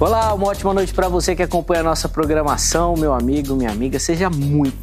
Olá, uma ótima noite para você que acompanha a nossa programação, meu amigo, minha amiga. Seja muito,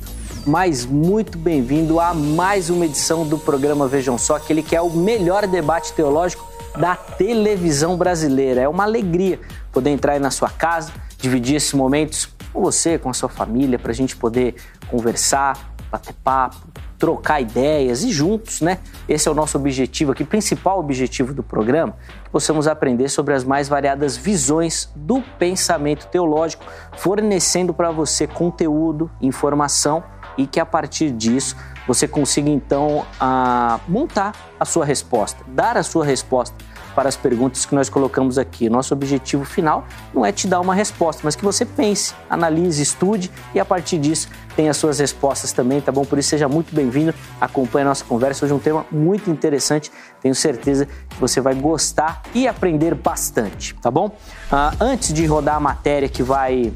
mas muito bem-vindo a mais uma edição do programa Vejam Só, aquele que é o melhor debate teológico da televisão brasileira. É uma alegria poder entrar aí na sua casa, dividir esses momentos com você, com a sua família, para a gente poder conversar, bater papo, trocar ideias e juntos, né? Esse é o nosso objetivo aqui, principal objetivo do programa, que possamos aprender sobre as mais variadas visões do pensamento teológico, fornecendo para você conteúdo, informação e que a partir disso você consiga então a, montar a sua resposta, dar a sua resposta para as perguntas que nós colocamos aqui. Nosso objetivo final não é te dar uma resposta, mas que você pense, analise, estude e a partir disso tenha as suas respostas também, tá bom? Por isso seja muito bem-vindo, acompanhe a nossa conversa. Hoje é um tema muito interessante, tenho certeza que você vai gostar e aprender bastante, tá bom? Uh, antes de rodar a matéria que vai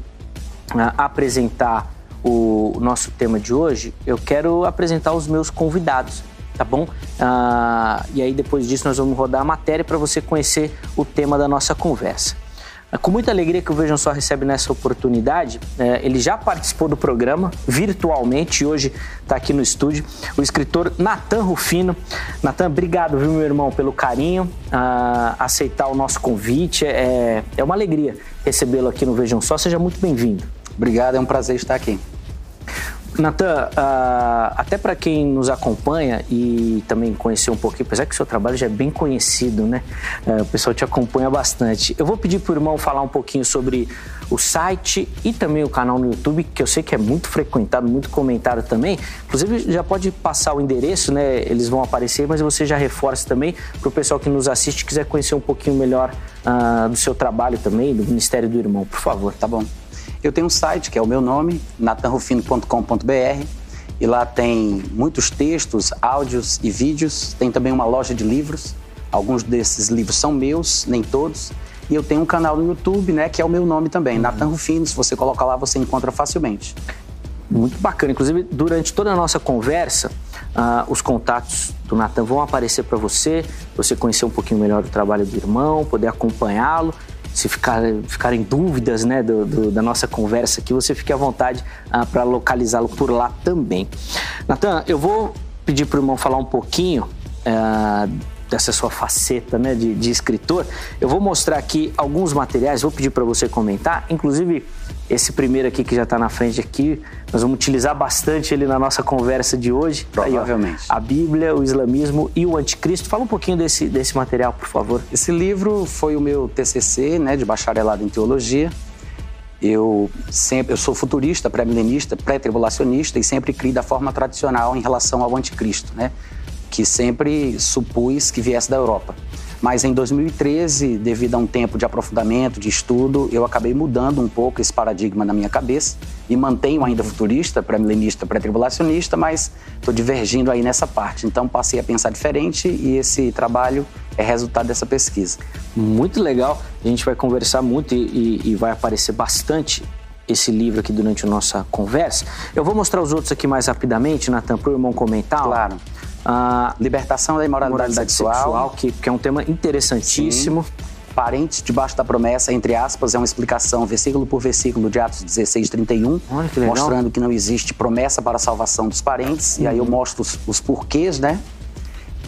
uh, apresentar o nosso tema de hoje, eu quero apresentar os meus convidados tá bom? Ah, e aí depois disso nós vamos rodar a matéria para você conhecer o tema da nossa conversa. É com muita alegria que o Vejam Só recebe nessa oportunidade. É, ele já participou do programa virtualmente e hoje está aqui no estúdio. O escritor Natan Rufino. Natan, obrigado, viu, meu irmão, pelo carinho, ah, aceitar o nosso convite. É, é uma alegria recebê-lo aqui no Vejam Só. Seja muito bem-vindo. Obrigado, é um prazer estar aqui. Natan, uh, até para quem nos acompanha e também conhecer um pouquinho, apesar que o seu trabalho já é bem conhecido, né? Uh, o pessoal te acompanha bastante. Eu vou pedir para o irmão falar um pouquinho sobre o site e também o canal no YouTube, que eu sei que é muito frequentado, muito comentado também. Inclusive, já pode passar o endereço, né? Eles vão aparecer, mas você já reforça também para o pessoal que nos assiste quiser conhecer um pouquinho melhor uh, do seu trabalho também, do Ministério do Irmão, por favor. Tá bom. Eu tenho um site que é o meu nome, natanrufino.com.br, e lá tem muitos textos, áudios e vídeos. Tem também uma loja de livros. Alguns desses livros são meus, nem todos. E eu tenho um canal no YouTube, né, que é o meu nome também, uhum. Nathan Rufino. Se você colocar lá, você encontra facilmente. Muito bacana. Inclusive, durante toda a nossa conversa, uh, os contatos do Natan vão aparecer para você, você conhecer um pouquinho melhor o trabalho do irmão, poder acompanhá-lo se ficar, ficarem dúvidas né, do, do, da nossa conversa aqui, você fique à vontade ah, para localizá-lo por lá também. Natan, eu vou pedir para o irmão falar um pouquinho ah, dessa sua faceta né, de, de, escritor. Eu vou mostrar aqui alguns materiais, vou pedir para você comentar, inclusive esse primeiro aqui que já está na frente aqui, nós vamos utilizar bastante ele na nossa conversa de hoje. Provavelmente. Aí, ó, a Bíblia, o islamismo e o anticristo. Fala um pouquinho desse, desse material, por favor. Esse livro foi o meu TCC, né, de bacharelado em teologia. Eu sempre, eu sou futurista, pré-milenista, pré-tribulacionista e sempre criei da forma tradicional em relação ao anticristo, né, que sempre supus que viesse da Europa. Mas em 2013, devido a um tempo de aprofundamento, de estudo, eu acabei mudando um pouco esse paradigma na minha cabeça e mantenho ainda futurista, pré-milenista, pré-tribulacionista, mas estou divergindo aí nessa parte. Então passei a pensar diferente e esse trabalho é resultado dessa pesquisa. Muito legal. A gente vai conversar muito e, e, e vai aparecer bastante esse livro aqui durante a nossa conversa. Eu vou mostrar os outros aqui mais rapidamente, Natan, para o irmão comentar. Claro a libertação da imoralidade sexual, sexual que, que, é um tema interessantíssimo. Sim. Parentes debaixo da promessa, entre aspas, é uma explicação versículo por versículo de Atos 16, 31, Olha, que mostrando que não existe promessa para a salvação dos parentes. Uhum. E aí eu uhum. mostro os, os porquês, né?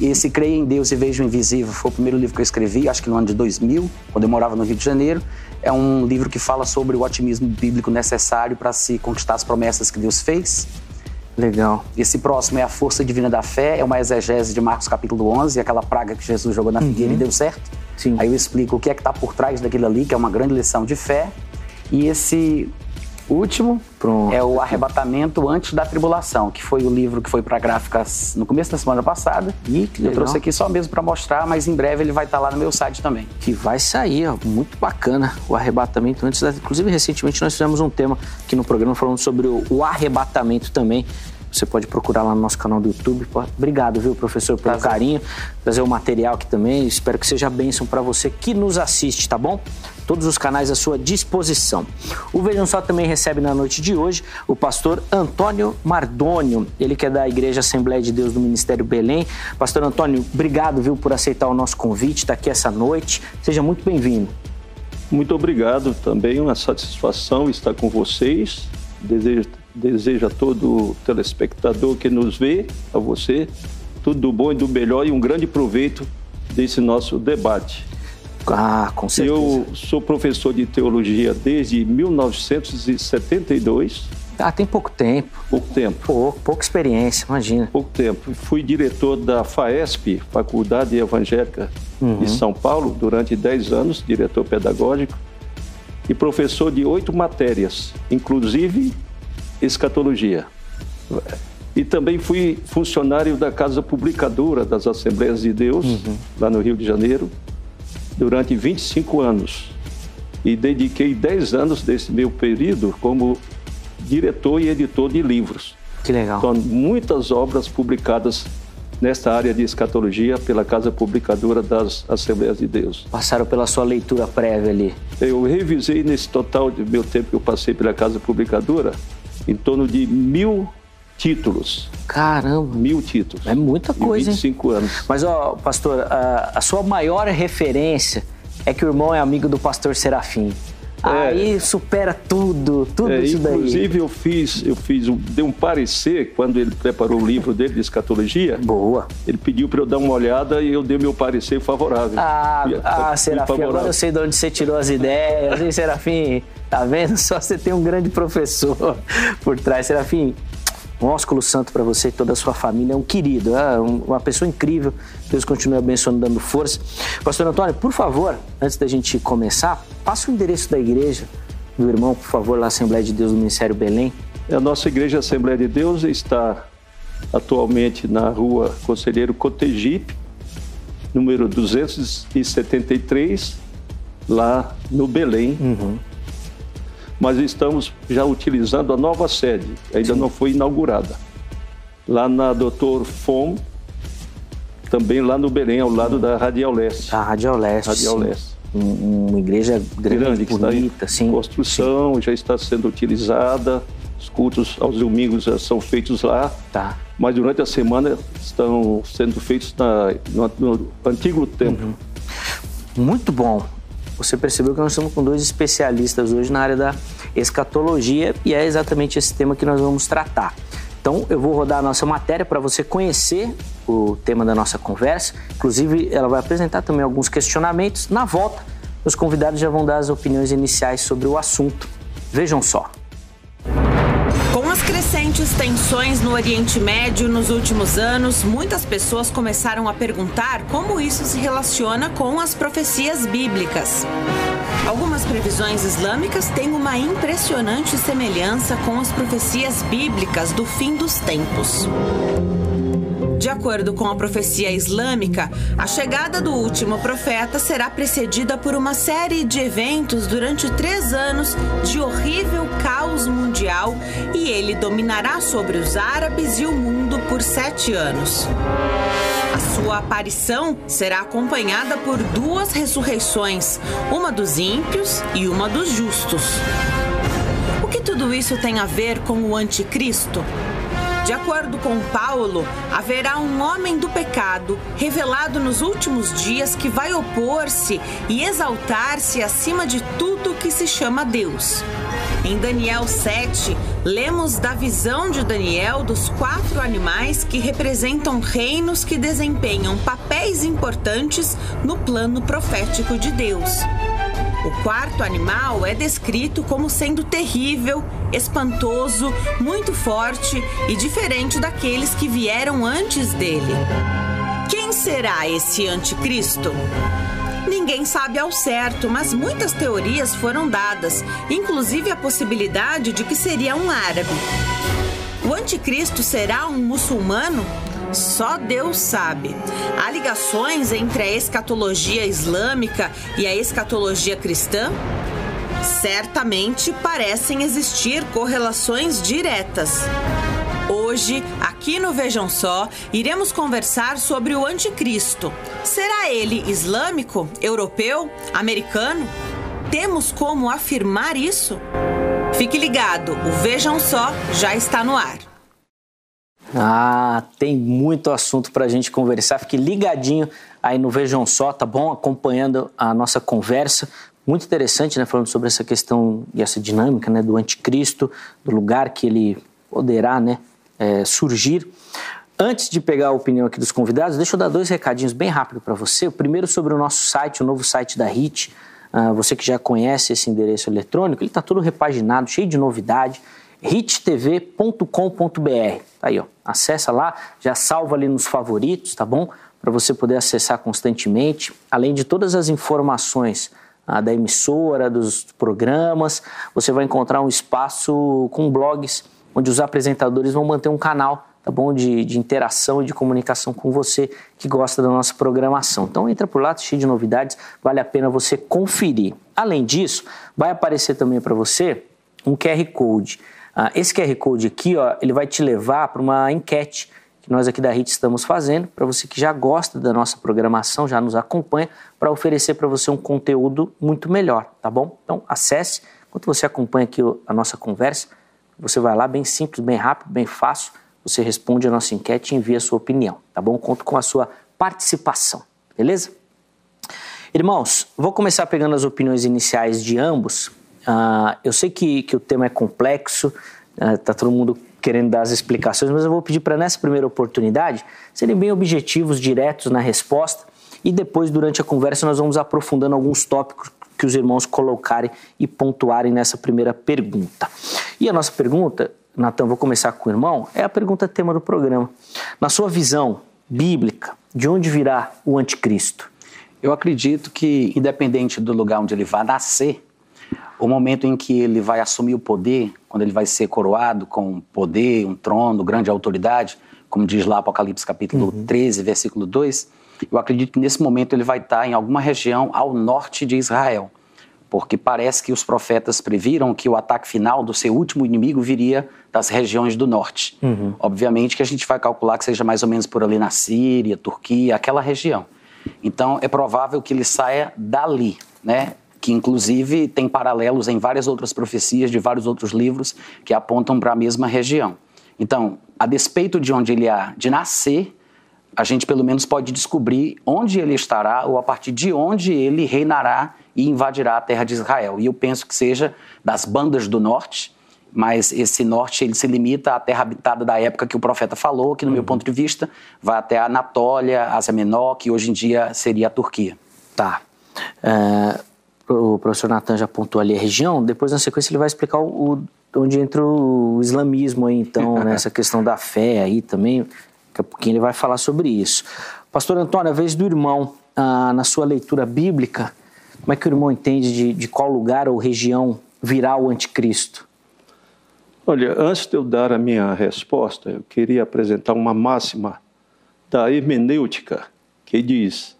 E esse Creia em Deus e Veja o Invisível foi o primeiro livro que eu escrevi, acho que no ano de 2000, quando eu morava no Rio de Janeiro. É um livro que fala sobre o otimismo bíblico necessário para se conquistar as promessas que Deus fez. Legal. Esse próximo é a força divina da fé, é uma exegese de Marcos capítulo 11, aquela praga que Jesus jogou na figueira uhum. e deu certo. Sim. Aí eu explico o que é que está por trás daquilo ali, que é uma grande lição de fé. E esse último Pronto. é o Arrebatamento Antes da Tribulação, que foi o livro que foi para gráficas no começo da semana passada. E que eu trouxe aqui só mesmo para mostrar, mas em breve ele vai estar tá lá no meu site também. Que vai sair, ó, muito bacana o Arrebatamento Antes da Inclusive, recentemente nós fizemos um tema aqui no programa falando sobre o, o arrebatamento também. Você pode procurar lá no nosso canal do YouTube. Obrigado, viu, professor, pelo Prazer. carinho. Trazer o material aqui também. Espero que seja bênção para você que nos assiste, tá bom? Todos os canais à sua disposição. O Vejam Só também recebe na noite de hoje o pastor Antônio Mardônio, ele que é da Igreja Assembleia de Deus do Ministério Belém. Pastor Antônio, obrigado, viu, por aceitar o nosso convite, estar tá aqui essa noite. Seja muito bem-vindo. Muito obrigado também, uma satisfação estar com vocês. Desejo, desejo a todo telespectador que nos vê, a você, tudo do bom e do melhor e um grande proveito desse nosso debate. Ah, com certeza. Eu sou professor de teologia desde 1972. Ah, tem pouco tempo. Pouco tempo. Pouco, pouca experiência, imagina. Pouco tempo. Fui diretor da FAESP, Faculdade Evangélica uhum. de São Paulo, durante 10 anos, diretor pedagógico, e professor de oito matérias, inclusive escatologia. E também fui funcionário da Casa Publicadora das Assembleias de Deus, uhum. lá no Rio de Janeiro, durante 25 anos. E dediquei 10 anos desse meu período como diretor e editor de livros. Que legal. Então, muitas obras publicadas nesta área de escatologia pela Casa Publicadora das Assembleias de Deus. Passaram pela sua leitura prévia ali? Eu revisei nesse total de meu tempo que eu passei pela Casa Publicadora em torno de mil títulos. Caramba! Mil títulos. É muita coisa, 25 hein? anos. Mas, ó, pastor, a, a sua maior referência é que o irmão é amigo do pastor Serafim. É. Aí supera tudo, tudo é, isso daí. Inclusive eu fiz, eu fiz, um, dei um parecer quando ele preparou o livro dele de escatologia. Boa. Ele pediu para eu dar uma olhada e eu dei meu parecer favorável. Ah, ah Serafim, favorável. agora eu sei de onde você tirou as ideias, hein, Serafim? Tá vendo? Só você tem um grande professor por trás, Serafim. Um ósculo santo para você e toda a sua família. É um querido, é uma pessoa incrível. Deus continue abençoando, dando força. Pastor Antônio, por favor, antes da gente começar, passa o endereço da igreja do irmão, por favor, lá Assembleia de Deus do Ministério Belém. A nossa igreja Assembleia de Deus está atualmente na rua Conselheiro Cotegipe, número 273, lá no Belém. Uhum mas estamos já utilizando a nova sede, ainda Sim. não foi inaugurada. Lá na Doutor Fom, também lá no Belém, ao lado da Radial Leste. A Radial Leste. Radial Leste. Um, uma igreja grande, grande que bonita, sim. construção, sim. já está sendo utilizada. Os cultos aos domingos já são feitos lá. Tá. Mas durante a semana estão sendo feitos na, no, no antigo templo. Uhum. Muito bom. Você percebeu que nós estamos com dois especialistas hoje na área da escatologia e é exatamente esse tema que nós vamos tratar. Então, eu vou rodar a nossa matéria para você conhecer o tema da nossa conversa. Inclusive, ela vai apresentar também alguns questionamentos. Na volta, os convidados já vão dar as opiniões iniciais sobre o assunto. Vejam só. Crescentes tensões no Oriente Médio nos últimos anos, muitas pessoas começaram a perguntar como isso se relaciona com as profecias bíblicas. Algumas previsões islâmicas têm uma impressionante semelhança com as profecias bíblicas do fim dos tempos. De acordo com a profecia islâmica, a chegada do último profeta será precedida por uma série de eventos durante três anos de horrível caos mundial e ele dominará sobre os árabes e o mundo por sete anos. A sua aparição será acompanhada por duas ressurreições, uma dos ímpios e uma dos justos. O que tudo isso tem a ver com o anticristo? De acordo com Paulo, haverá um homem do pecado revelado nos últimos dias que vai opor-se e exaltar-se acima de tudo que se chama Deus. Em Daniel 7, lemos da visão de Daniel dos quatro animais que representam reinos que desempenham papéis importantes no plano profético de Deus. O quarto animal é descrito como sendo terrível, espantoso, muito forte e diferente daqueles que vieram antes dele. Quem será esse anticristo? Ninguém sabe ao certo, mas muitas teorias foram dadas, inclusive a possibilidade de que seria um árabe. O anticristo será um muçulmano? Só Deus sabe. Há ligações entre a escatologia islâmica e a escatologia cristã? Certamente parecem existir correlações diretas. Hoje, aqui no Vejam Só, iremos conversar sobre o anticristo. Será ele islâmico, europeu, americano? Temos como afirmar isso? Fique ligado, o Vejam Só já está no ar. Ah, tem muito assunto para a gente conversar. Fique ligadinho aí no Vejam Só, tá bom? Acompanhando a nossa conversa muito interessante, né, falando sobre essa questão e essa dinâmica né, do anticristo, do lugar que ele poderá né, é, surgir. Antes de pegar a opinião aqui dos convidados, deixa eu dar dois recadinhos bem rápido para você. O primeiro sobre o nosso site, o novo site da HIT. Uh, você que já conhece esse endereço eletrônico, ele está todo repaginado, cheio de novidade. hittv.com.br. Tá aí, ó. Acessa lá, já salva ali nos favoritos, tá bom? Para você poder acessar constantemente, além de todas as informações ah, da emissora, dos programas, você vai encontrar um espaço com blogs onde os apresentadores vão manter um canal tá bom? De, de interação e de comunicação com você que gosta da nossa programação. Então entra por lá, tá cheio de novidades, vale a pena você conferir. Além disso, vai aparecer também para você um QR Code. Ah, esse QR Code aqui, ó, ele vai te levar para uma enquete que nós aqui da RIT estamos fazendo, para você que já gosta da nossa programação, já nos acompanha, para oferecer para você um conteúdo muito melhor, tá bom? Então acesse, enquanto você acompanha aqui a nossa conversa, você vai lá, bem simples, bem rápido, bem fácil, você responde a nossa enquete e envia a sua opinião, tá bom? Conto com a sua participação, beleza? Irmãos, vou começar pegando as opiniões iniciais de ambos. Uh, eu sei que, que o tema é complexo, uh, tá todo mundo querendo dar as explicações, mas eu vou pedir para nessa primeira oportunidade serem bem objetivos, diretos na resposta e depois, durante a conversa, nós vamos aprofundando alguns tópicos que os irmãos colocarem e pontuarem nessa primeira pergunta. E a nossa pergunta Natan, vou começar com o irmão, é a pergunta tema do programa. Na sua visão bíblica, de onde virá o anticristo? Eu acredito que, independente do lugar onde ele vai nascer, o momento em que ele vai assumir o poder, quando ele vai ser coroado com poder, um trono, grande autoridade, como diz lá Apocalipse capítulo uhum. 13, versículo 2, eu acredito que nesse momento ele vai estar em alguma região ao norte de Israel porque parece que os profetas previram que o ataque final do seu último inimigo viria das regiões do norte. Uhum. Obviamente que a gente vai calcular que seja mais ou menos por ali na Síria, Turquia, aquela região. Então é provável que ele saia dali, né? Que inclusive tem paralelos em várias outras profecias de vários outros livros que apontam para a mesma região. Então, a despeito de onde ele há de nascer, a gente pelo menos pode descobrir onde ele estará ou a partir de onde ele reinará e invadirá a terra de Israel. E eu penso que seja das bandas do norte, mas esse norte ele se limita à terra habitada da época que o profeta falou, que no uhum. meu ponto de vista vai até a Anatólia, Ásia Menor, que hoje em dia seria a Turquia. Tá. É, o professor Natan já apontou ali a região, depois na sequência ele vai explicar o, onde entra o islamismo aí então, nessa questão da fé aí também, daqui a pouquinho ele vai falar sobre isso. Pastor Antônio, a vez do irmão, ah, na sua leitura bíblica, como é que o irmão entende de, de qual lugar ou região virá o anticristo? Olha, antes de eu dar a minha resposta, eu queria apresentar uma máxima da hermenêutica que diz: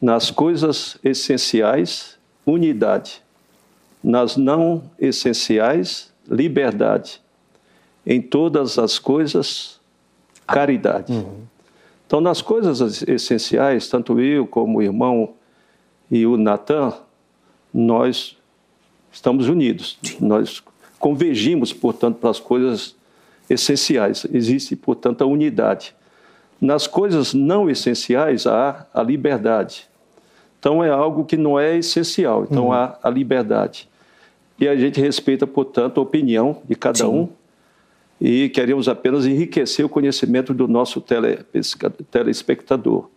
nas coisas essenciais, unidade, nas não essenciais, liberdade, em todas as coisas, caridade. Uhum. Então, nas coisas essenciais, tanto eu como o irmão e o Natan, nós estamos unidos. Nós convergimos, portanto, para as coisas essenciais. Existe, portanto, a unidade. Nas coisas não essenciais há a liberdade. Então é algo que não é essencial. Então uhum. há a liberdade. E a gente respeita, portanto, a opinião de cada Sim. um e queremos apenas enriquecer o conhecimento do nosso tele, telespectador.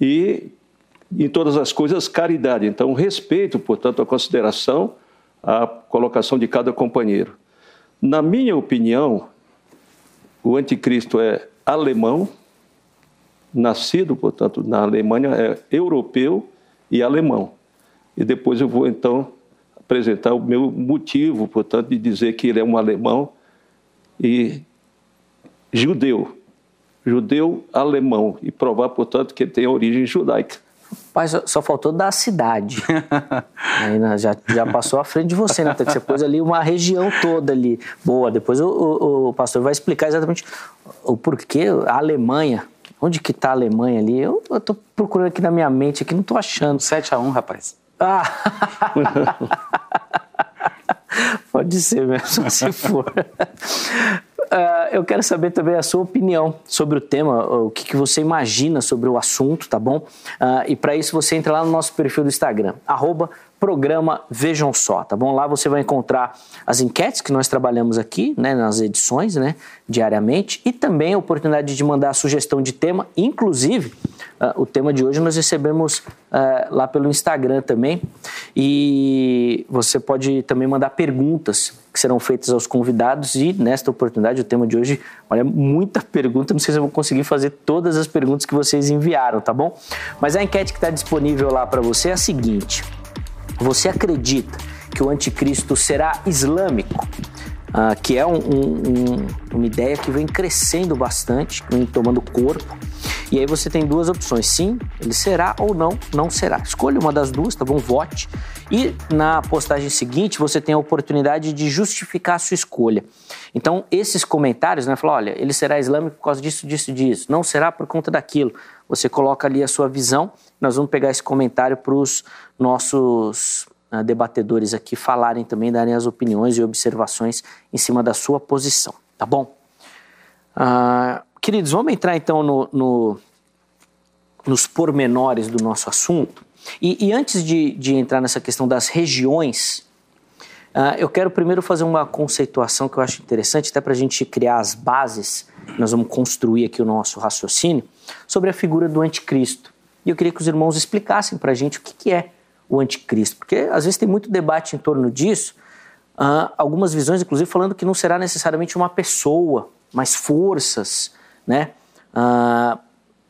E em todas as coisas, caridade. Então, respeito, portanto, a consideração, a colocação de cada companheiro. Na minha opinião, o anticristo é alemão, nascido, portanto, na Alemanha, é europeu e alemão. E depois eu vou, então, apresentar o meu motivo, portanto, de dizer que ele é um alemão e judeu. Judeu alemão. E provar, portanto, que ele tem origem judaica. Pai, só, só, faltou da cidade. Aí, né, já, já passou à frente de você, né? Você pôs ali uma região toda ali. Boa, depois o, o, o pastor vai explicar exatamente o porquê a Alemanha. Onde que está a Alemanha ali? Eu, estou procurando aqui na minha mente, aqui não estou achando. 7 a 1 rapaz. Ah! Pode ser mesmo, se for. Uh, eu quero saber também a sua opinião sobre o tema, o que, que você imagina sobre o assunto, tá bom? Uh, e para isso você entra lá no nosso perfil do Instagram, arroba programa Vejam Só, tá bom? Lá você vai encontrar as enquetes que nós trabalhamos aqui, né, nas edições, né, diariamente, e também a oportunidade de mandar a sugestão de tema, inclusive uh, o tema de hoje nós recebemos uh, lá pelo Instagram também, e você pode também mandar perguntas que serão feitas aos convidados. E nesta oportunidade o tema de hoje, olha, muita pergunta, não sei se eu vou conseguir fazer todas as perguntas que vocês enviaram, tá bom? Mas a enquete que está disponível lá para você é a seguinte: você acredita que o anticristo será islâmico? Uh, que é um, um, uma ideia que vem crescendo bastante, vem tomando corpo. E aí você tem duas opções: sim, ele será ou não, não será. Escolha uma das duas, tá bom? Vote. E na postagem seguinte você tem a oportunidade de justificar a sua escolha. Então, esses comentários, né? Falar, olha, ele será islâmico por causa disso, disso, disso. Não será por conta daquilo. Você coloca ali a sua visão. Nós vamos pegar esse comentário para os nossos uh, debatedores aqui falarem também, darem as opiniões e observações em cima da sua posição, tá bom? Uh, queridos, vamos entrar então no, no, nos pormenores do nosso assunto. E, e antes de, de, entrar nessa questão das regiões, uh, eu quero primeiro fazer uma conceituação que eu acho interessante, até para a gente criar as bases, nós vamos construir aqui o nosso raciocínio, sobre a figura do anticristo. E eu queria que os irmãos explicassem para a gente o que, que é o anticristo, porque às vezes tem muito debate em torno disso, uh, algumas visões, inclusive, falando que não será necessariamente uma pessoa, mas forças, né? Uh,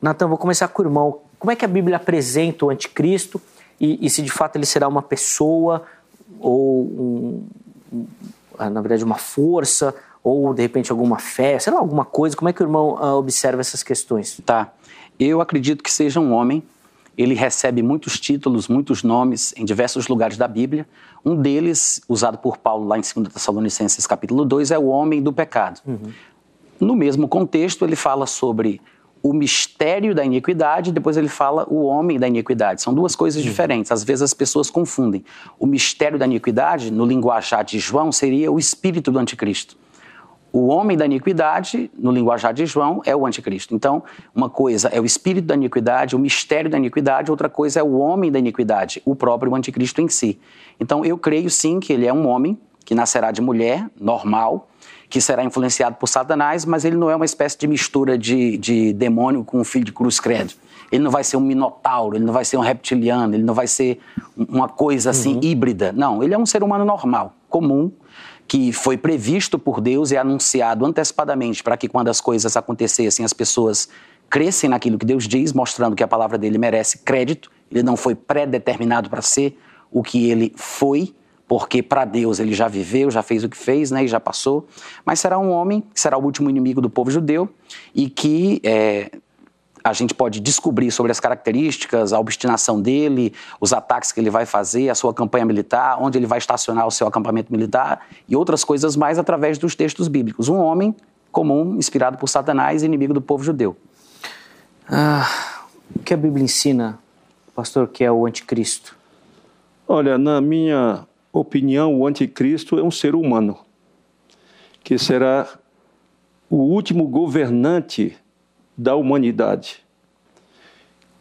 Natan, vou começar com o irmão. Como é que a Bíblia apresenta o anticristo e, e se de fato ele será uma pessoa ou, um, na verdade, uma força ou de repente alguma fé, sei lá, alguma coisa? Como é que o irmão uh, observa essas questões? Tá. Eu acredito que seja um homem ele recebe muitos títulos, muitos nomes em diversos lugares da Bíblia. Um deles, usado por Paulo lá em 2 Tessalonicenses capítulo 2, é o homem do pecado. Uhum. No mesmo contexto, ele fala sobre o mistério da iniquidade, depois ele fala o homem da iniquidade. São duas coisas uhum. diferentes. Às vezes as pessoas confundem. O mistério da iniquidade, no linguajar de João, seria o espírito do anticristo o homem da iniquidade, no linguajar de João, é o anticristo. Então, uma coisa é o espírito da iniquidade, o mistério da iniquidade, outra coisa é o homem da iniquidade, o próprio anticristo em si. Então, eu creio sim que ele é um homem que nascerá de mulher, normal, que será influenciado por Satanás, mas ele não é uma espécie de mistura de, de demônio com um filho de cruz credo. Ele não vai ser um minotauro, ele não vai ser um reptiliano, ele não vai ser uma coisa assim uhum. híbrida. Não, ele é um ser humano normal, comum, que foi previsto por Deus e anunciado antecipadamente para que quando as coisas acontecessem as pessoas crescem naquilo que Deus diz, mostrando que a palavra dele merece crédito. Ele não foi pré-determinado para ser o que ele foi, porque para Deus ele já viveu, já fez o que fez, né, e já passou. Mas será um homem será o último inimigo do povo judeu e que é, a gente pode descobrir sobre as características, a obstinação dele, os ataques que ele vai fazer, a sua campanha militar, onde ele vai estacionar o seu acampamento militar e outras coisas mais através dos textos bíblicos. Um homem comum, inspirado por Satanás, inimigo do povo judeu. Ah, o que a Bíblia ensina, pastor, que é o anticristo? Olha, na minha opinião, o anticristo é um ser humano que será o último governante da humanidade,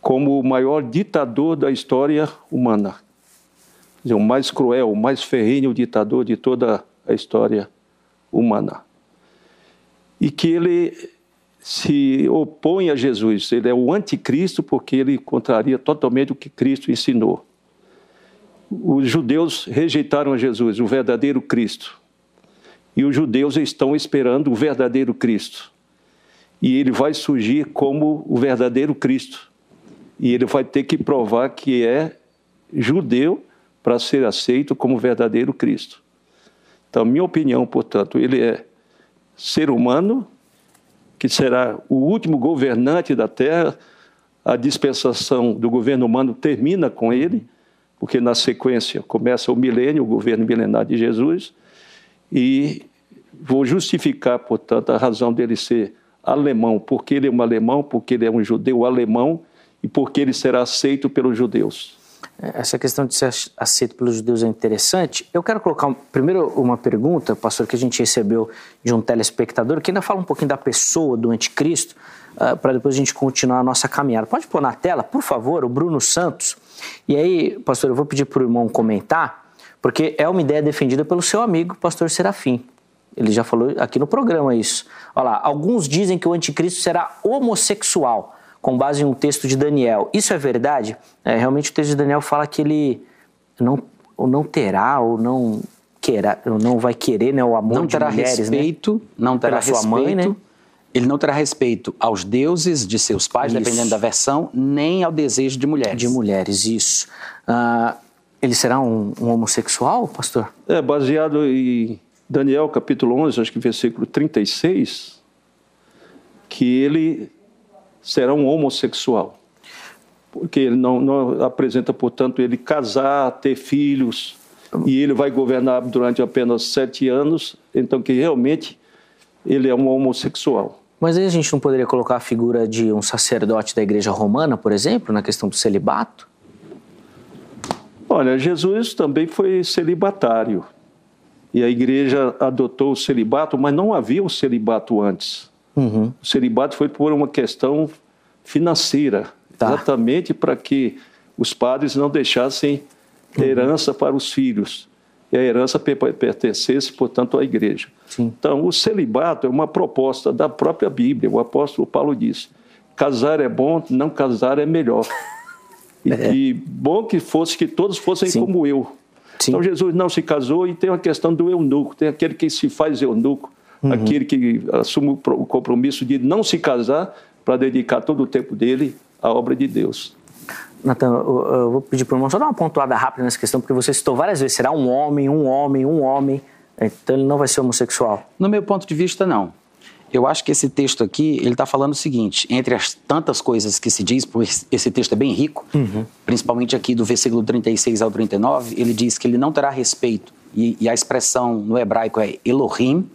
como o maior ditador da história humana. O mais cruel, o mais ferrenho ditador de toda a história humana. E que ele se opõe a Jesus, ele é o anticristo porque ele contraria totalmente o que Cristo ensinou. Os judeus rejeitaram Jesus, o verdadeiro Cristo. E os judeus estão esperando o verdadeiro Cristo e ele vai surgir como o verdadeiro Cristo. E ele vai ter que provar que é judeu para ser aceito como verdadeiro Cristo. Então, minha opinião, portanto, ele é ser humano, que será o último governante da terra. A dispensação do governo humano termina com ele, porque na sequência começa o milênio, o governo milenar de Jesus, e vou justificar, portanto, a razão dele ser alemão, porque ele é um alemão, porque ele é um judeu alemão e porque ele será aceito pelos judeus. É, essa questão de ser aceito pelos judeus é interessante. Eu quero colocar primeiro uma pergunta, pastor, que a gente recebeu de um telespectador, que ainda fala um pouquinho da pessoa do anticristo, uh, para depois a gente continuar a nossa caminhada. Pode pôr na tela, por favor, o Bruno Santos. E aí, pastor, eu vou pedir para o irmão comentar, porque é uma ideia defendida pelo seu amigo, pastor Serafim. Ele já falou aqui no programa isso. Olha lá, alguns dizem que o anticristo será homossexual, com base em um texto de Daniel. Isso é verdade? É, realmente o texto de Daniel fala que ele não, ou não terá, ou não queira, ou não vai querer né, o amor não de mulheres, respeito, né? Não terá Pela respeito, sua mãe, né? Ele não terá respeito aos deuses de seus pais, Isso. dependendo da versão, nem ao desejo de mulheres. De mulheres, isso. Ah, ele será um, um homossexual, pastor? É baseado em Daniel capítulo 11, acho que versículo 36, que ele será um homossexual. Porque ele não, não apresenta, portanto, ele casar, ter filhos, e ele vai governar durante apenas sete anos, então que realmente ele é um homossexual. Mas aí a gente não poderia colocar a figura de um sacerdote da igreja romana, por exemplo, na questão do celibato? Olha, Jesus também foi celibatário. E a igreja adotou o celibato, mas não havia o celibato antes. Uhum. O celibato foi por uma questão financeira, Tá. exatamente para que os padres não deixassem herança para os filhos. E a herança pe- pertencesse, portanto, à igreja. Sim. Então, o celibato é uma proposta da própria Bíblia. O apóstolo Paulo diz: casar é bom, não casar é melhor. E, e bom que fosse que todos fossem Sim. como eu. Sim. Então, Jesus não se casou e tem a questão do eunuco. Tem aquele que se faz eunuco, Uhum. aquele que assume o pro- o compromisso de não se casar para dedicar todo o tempo dele à obra de Deus. Natan, eu, eu vou pedir para o irmão só dar uma pontuada rápida nessa questão, porque você citou várias vezes, será um homem, um homem, um homem, então ele não vai ser homossexual. No meu ponto de vista, não. Eu acho que esse texto aqui, ele está falando o seguinte, entre as tantas coisas que se diz, porque esse texto é bem rico, principalmente aqui do versículo 36 ao 39, ele diz que ele não terá respeito, e, e a expressão no hebraico é Elohim,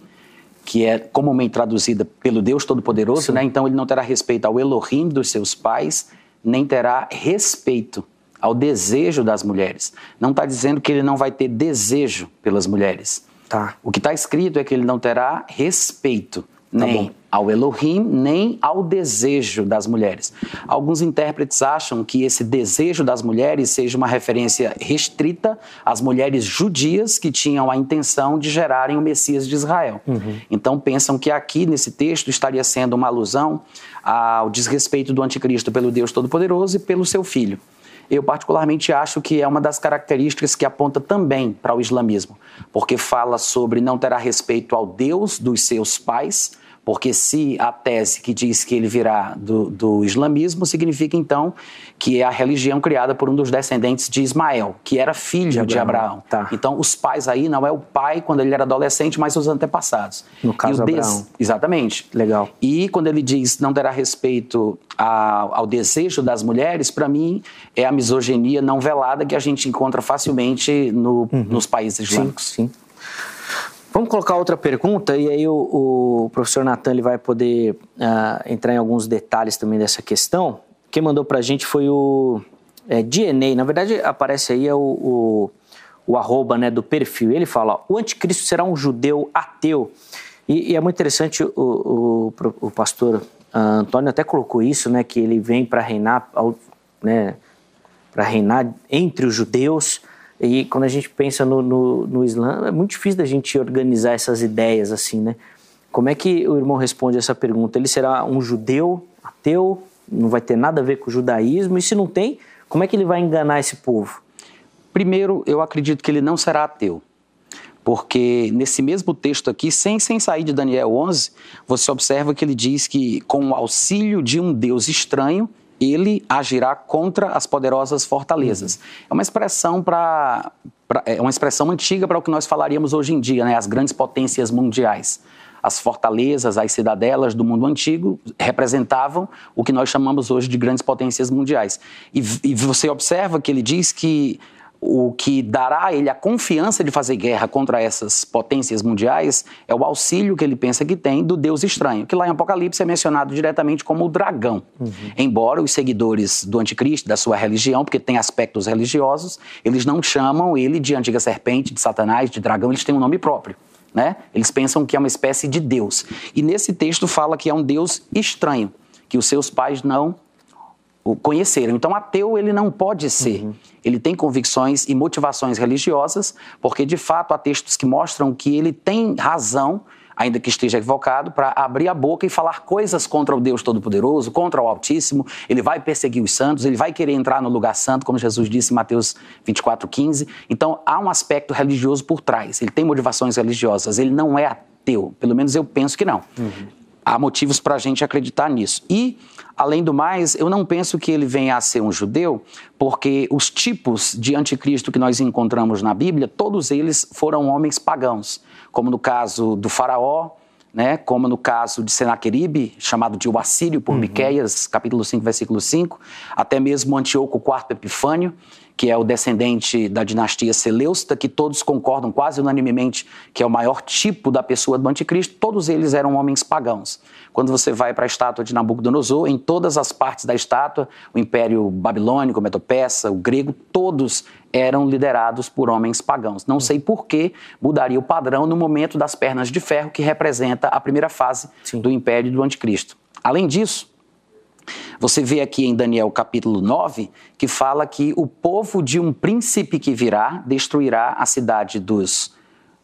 que é comumente traduzida pelo Deus Todo-Poderoso, né? Então ele não terá respeito ao Elohim dos seus pais, nem terá respeito ao desejo das mulheres. Não está dizendo que ele não vai ter desejo pelas mulheres. Tá. O que está escrito é que ele não terá respeito nem bom. ao Elohim, nem ao desejo das mulheres. Alguns intérpretes acham que esse desejo das mulheres seja uma referência restrita às mulheres judias que tinham a intenção de gerarem o Messias de Israel. Então pensam que aqui nesse texto estaria sendo uma alusão ao desrespeito do anticristo pelo Deus Todo-Poderoso e pelo seu filho. Eu, particularmente, acho que é uma das características que aponta também para o islamismo, porque fala sobre não terá respeito ao Deus dos seus pais, porque se a tese que diz que ele virá do, do islamismo significa então que é a religião criada por um dos descendentes de Ismael, que era filho de Abraão, tá. Então, os pais aí não é o pai quando ele era adolescente, mas os antepassados. No caso, des- Abraão. Exatamente. Legal. E quando ele diz não terá respeito a- ao desejo das mulheres, para mim é a misoginia não velada que a gente encontra facilmente no- nos países Sim, islâmicos. sim. Vamos colocar outra pergunta e aí o, o professor Natan ele vai poder ah, entrar em alguns detalhes também dessa questão. Quem mandou para a gente foi o é, DNA. Na verdade, aparece aí é o, o, o arroba né, do perfil. Ele fala: ó, o anticristo será um judeu ateu. E, e é muito interessante, o, o, pastor ah, Antônio até colocou isso, né, que ele vem para reinar, né, para reinar entre os judeus. E quando a gente pensa no, no, no Islã, é muito difícil da gente organizar essas ideias assim, né? Como é que o irmão responde essa pergunta? Ele será um judeu ateu? Não vai ter nada a ver com o judaísmo? E se não tem, como é que ele vai enganar esse povo? Primeiro, eu acredito que ele não será ateu. Porque nesse mesmo texto aqui, sem, sem sair de Daniel 11, você observa que ele diz que, com o auxílio de um Deus estranho, ele agirá contra as poderosas fortalezas. É uma expressão para é uma expressão antiga para o que nós falaríamos hoje em dia, né? As grandes potências mundiais. As fortalezas, as cidadelas do mundo antigo representavam o que nós chamamos hoje de grandes potências mundiais. E, e você observa que ele diz que o que dará a ele a confiança de fazer guerra contra essas potências mundiais é o auxílio que ele pensa que tem do Deus estranho, que lá em Apocalipse é mencionado diretamente como o dragão. Embora os seguidores do anticristo, da sua religião, porque tem aspectos religiosos, eles não chamam ele de antiga serpente, de satanás, de dragão, eles têm um nome próprio. Né? Eles pensam que é uma espécie de Deus. E nesse texto fala que é um Deus estranho, que os seus pais não conheceram. Então, ateu ele não pode ser. Uhum. Ele tem convicções e motivações religiosas, porque de fato há textos que mostram que ele tem razão ainda que esteja equivocado, para abrir a boca e falar coisas contra o Deus Todo-Poderoso, contra o Altíssimo. Ele vai perseguir os santos, ele vai querer entrar no lugar santo, como Jesus disse em Mateus 24:15. Então há um aspecto religioso por trás. Ele tem motivações religiosas. Ele não é ateu. Pelo menos eu penso que não. Uhum. Há motivos para a gente acreditar nisso. E, além do mais, eu não penso que ele venha a ser um judeu, porque os tipos de anticristo que nós encontramos na Bíblia, todos eles foram homens pagãos como no caso do faraó, né, como no caso de Senaqueribe, chamado de o Assírio por uhum. Miqueias, capítulo 5, versículo 5, até mesmo Antíoco IV Epifânio, que é o descendente da dinastia Seleusta, que todos concordam quase unanimemente que é o maior tipo da pessoa do anticristo, todos eles eram homens pagãos. Quando você vai para a estátua de Nabucodonosor, em todas as partes da estátua, o Império Babilônico, o Medo-Persa, o grego, todos eram liderados por homens pagãos. Não sei por que mudaria o padrão no momento das pernas de ferro, que representa a primeira fase Sim. do Império do Anticristo. Além disso, você vê aqui em Daniel capítulo 9 que fala que o povo de um príncipe que virá destruirá a cidade dos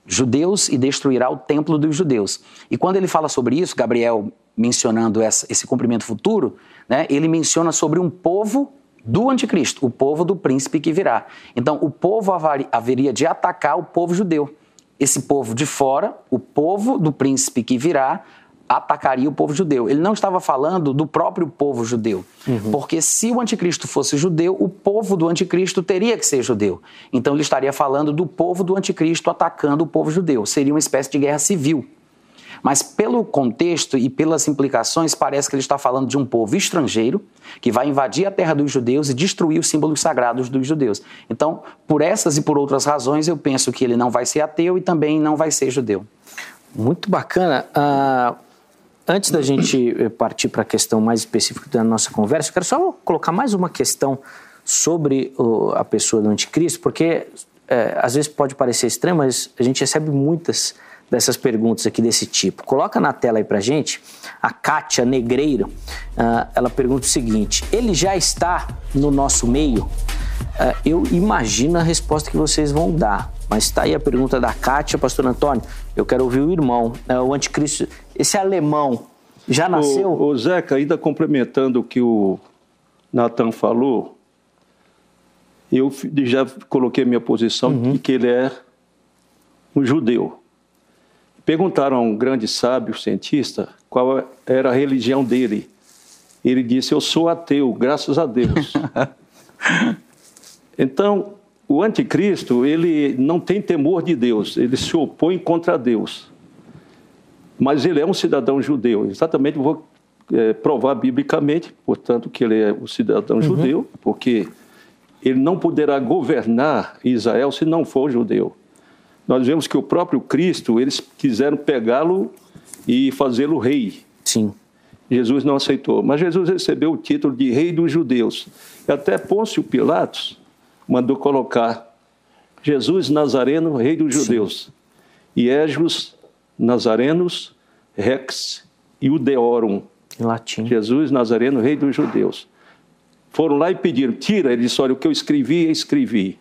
judeus e destruirá o templo dos judeus. E quando ele fala sobre isso, Gabriel mencionando essa, esse cumprimento futuro, né, ele menciona sobre um povo do anticristo, o povo do príncipe que virá. Então, o povo haveria de atacar o povo judeu. Esse povo de fora, o povo do príncipe que virá, atacaria o povo judeu. Ele não estava falando do próprio povo judeu, uhum. porque se o anticristo fosse judeu, o povo do anticristo teria que ser judeu. Então ele estaria falando do povo do anticristo atacando o povo judeu. Seria uma espécie de guerra civil. Mas pelo contexto e pelas implicações, parece que ele está falando de um povo estrangeiro que vai invadir a terra dos judeus e destruir os símbolos sagrados dos judeus. Então, por essas e por outras razões, eu penso que ele não vai ser ateu e também não vai ser judeu. Muito bacana. Uh, Antes da gente eh, partir para a questão mais específica da nossa conversa, eu quero só colocar mais uma questão sobre o, a pessoa do anticristo, porque é, às vezes pode parecer estranho, mas a gente recebe muitas dessas perguntas aqui desse tipo. Coloca na tela aí para gente, a Kátia Negreiro, uh, ela pergunta o seguinte, ele já está no nosso meio? Uh, eu imagino a resposta que vocês vão dar, mas está aí a pergunta da Kátia, pastor Antônio, eu quero ouvir o irmão, uh, o anticristo, esse alemão já nasceu? O, o Zeca, ainda complementando o que o Natan falou, eu já coloquei minha posição uhum. de que ele é um judeu. Perguntaram a um grande sábio cientista qual era a religião dele. Ele disse: Eu sou ateu, graças a Deus. então, o anticristo, ele não tem temor de Deus, ele se opõe contra Deus mas ele é um cidadão judeu. Exatamente, vou é, provar biblicamente, portanto, que ele é um cidadão uhum. judeu, porque ele não poderá governar Israel se não for judeu. Nós vemos que o próprio Cristo, eles quiseram pegá-lo e fazê-lo rei. Sim. Jesus não aceitou, mas Jesus recebeu o título de rei dos judeus. E até Pôncio Pilatos mandou colocar Jesus Nazareno, rei dos judeus. Sim. E Esdras Nazarenos Rex Iudeorum. Em latim. Jesus Nazareno, rei dos judeus. Foram lá e pediram, tira. Ele disse, olha, o que eu escrevi, eu escrevi.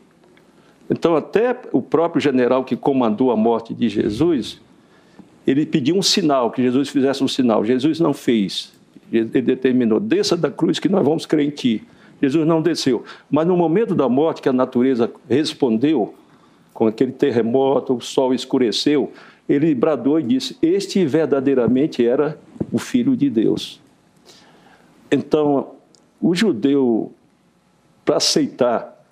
Então, até o próprio general que comandou a morte de Jesus, ele pediu um sinal, que Jesus fizesse um sinal. Jesus não fez. Ele determinou, desça da cruz que nós vamos crer em ti. Jesus não desceu. Mas no momento da morte, que a natureza respondeu, com aquele terremoto, o sol escureceu, ele bradou e disse: Este verdadeiramente era o Filho de Deus. Então, o judeu, para aceitar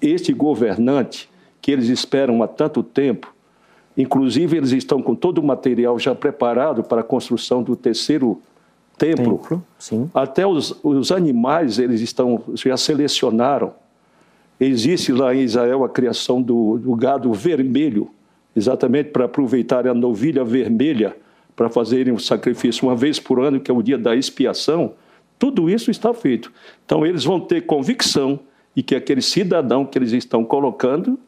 este governante que eles esperam há tanto tempo, inclusive eles estão com todo o material já preparado para a construção do terceiro templo. templo Até os, os animais eles estão já selecionaram. Existe lá em Israel a criação do, do gado vermelho exatamente para aproveitarem a novilha vermelha para fazerem o sacrifício uma vez por ano, que é o dia da expiação, tudo isso está feito. Então, eles vão ter convicção de que aquele cidadão que eles estão colocando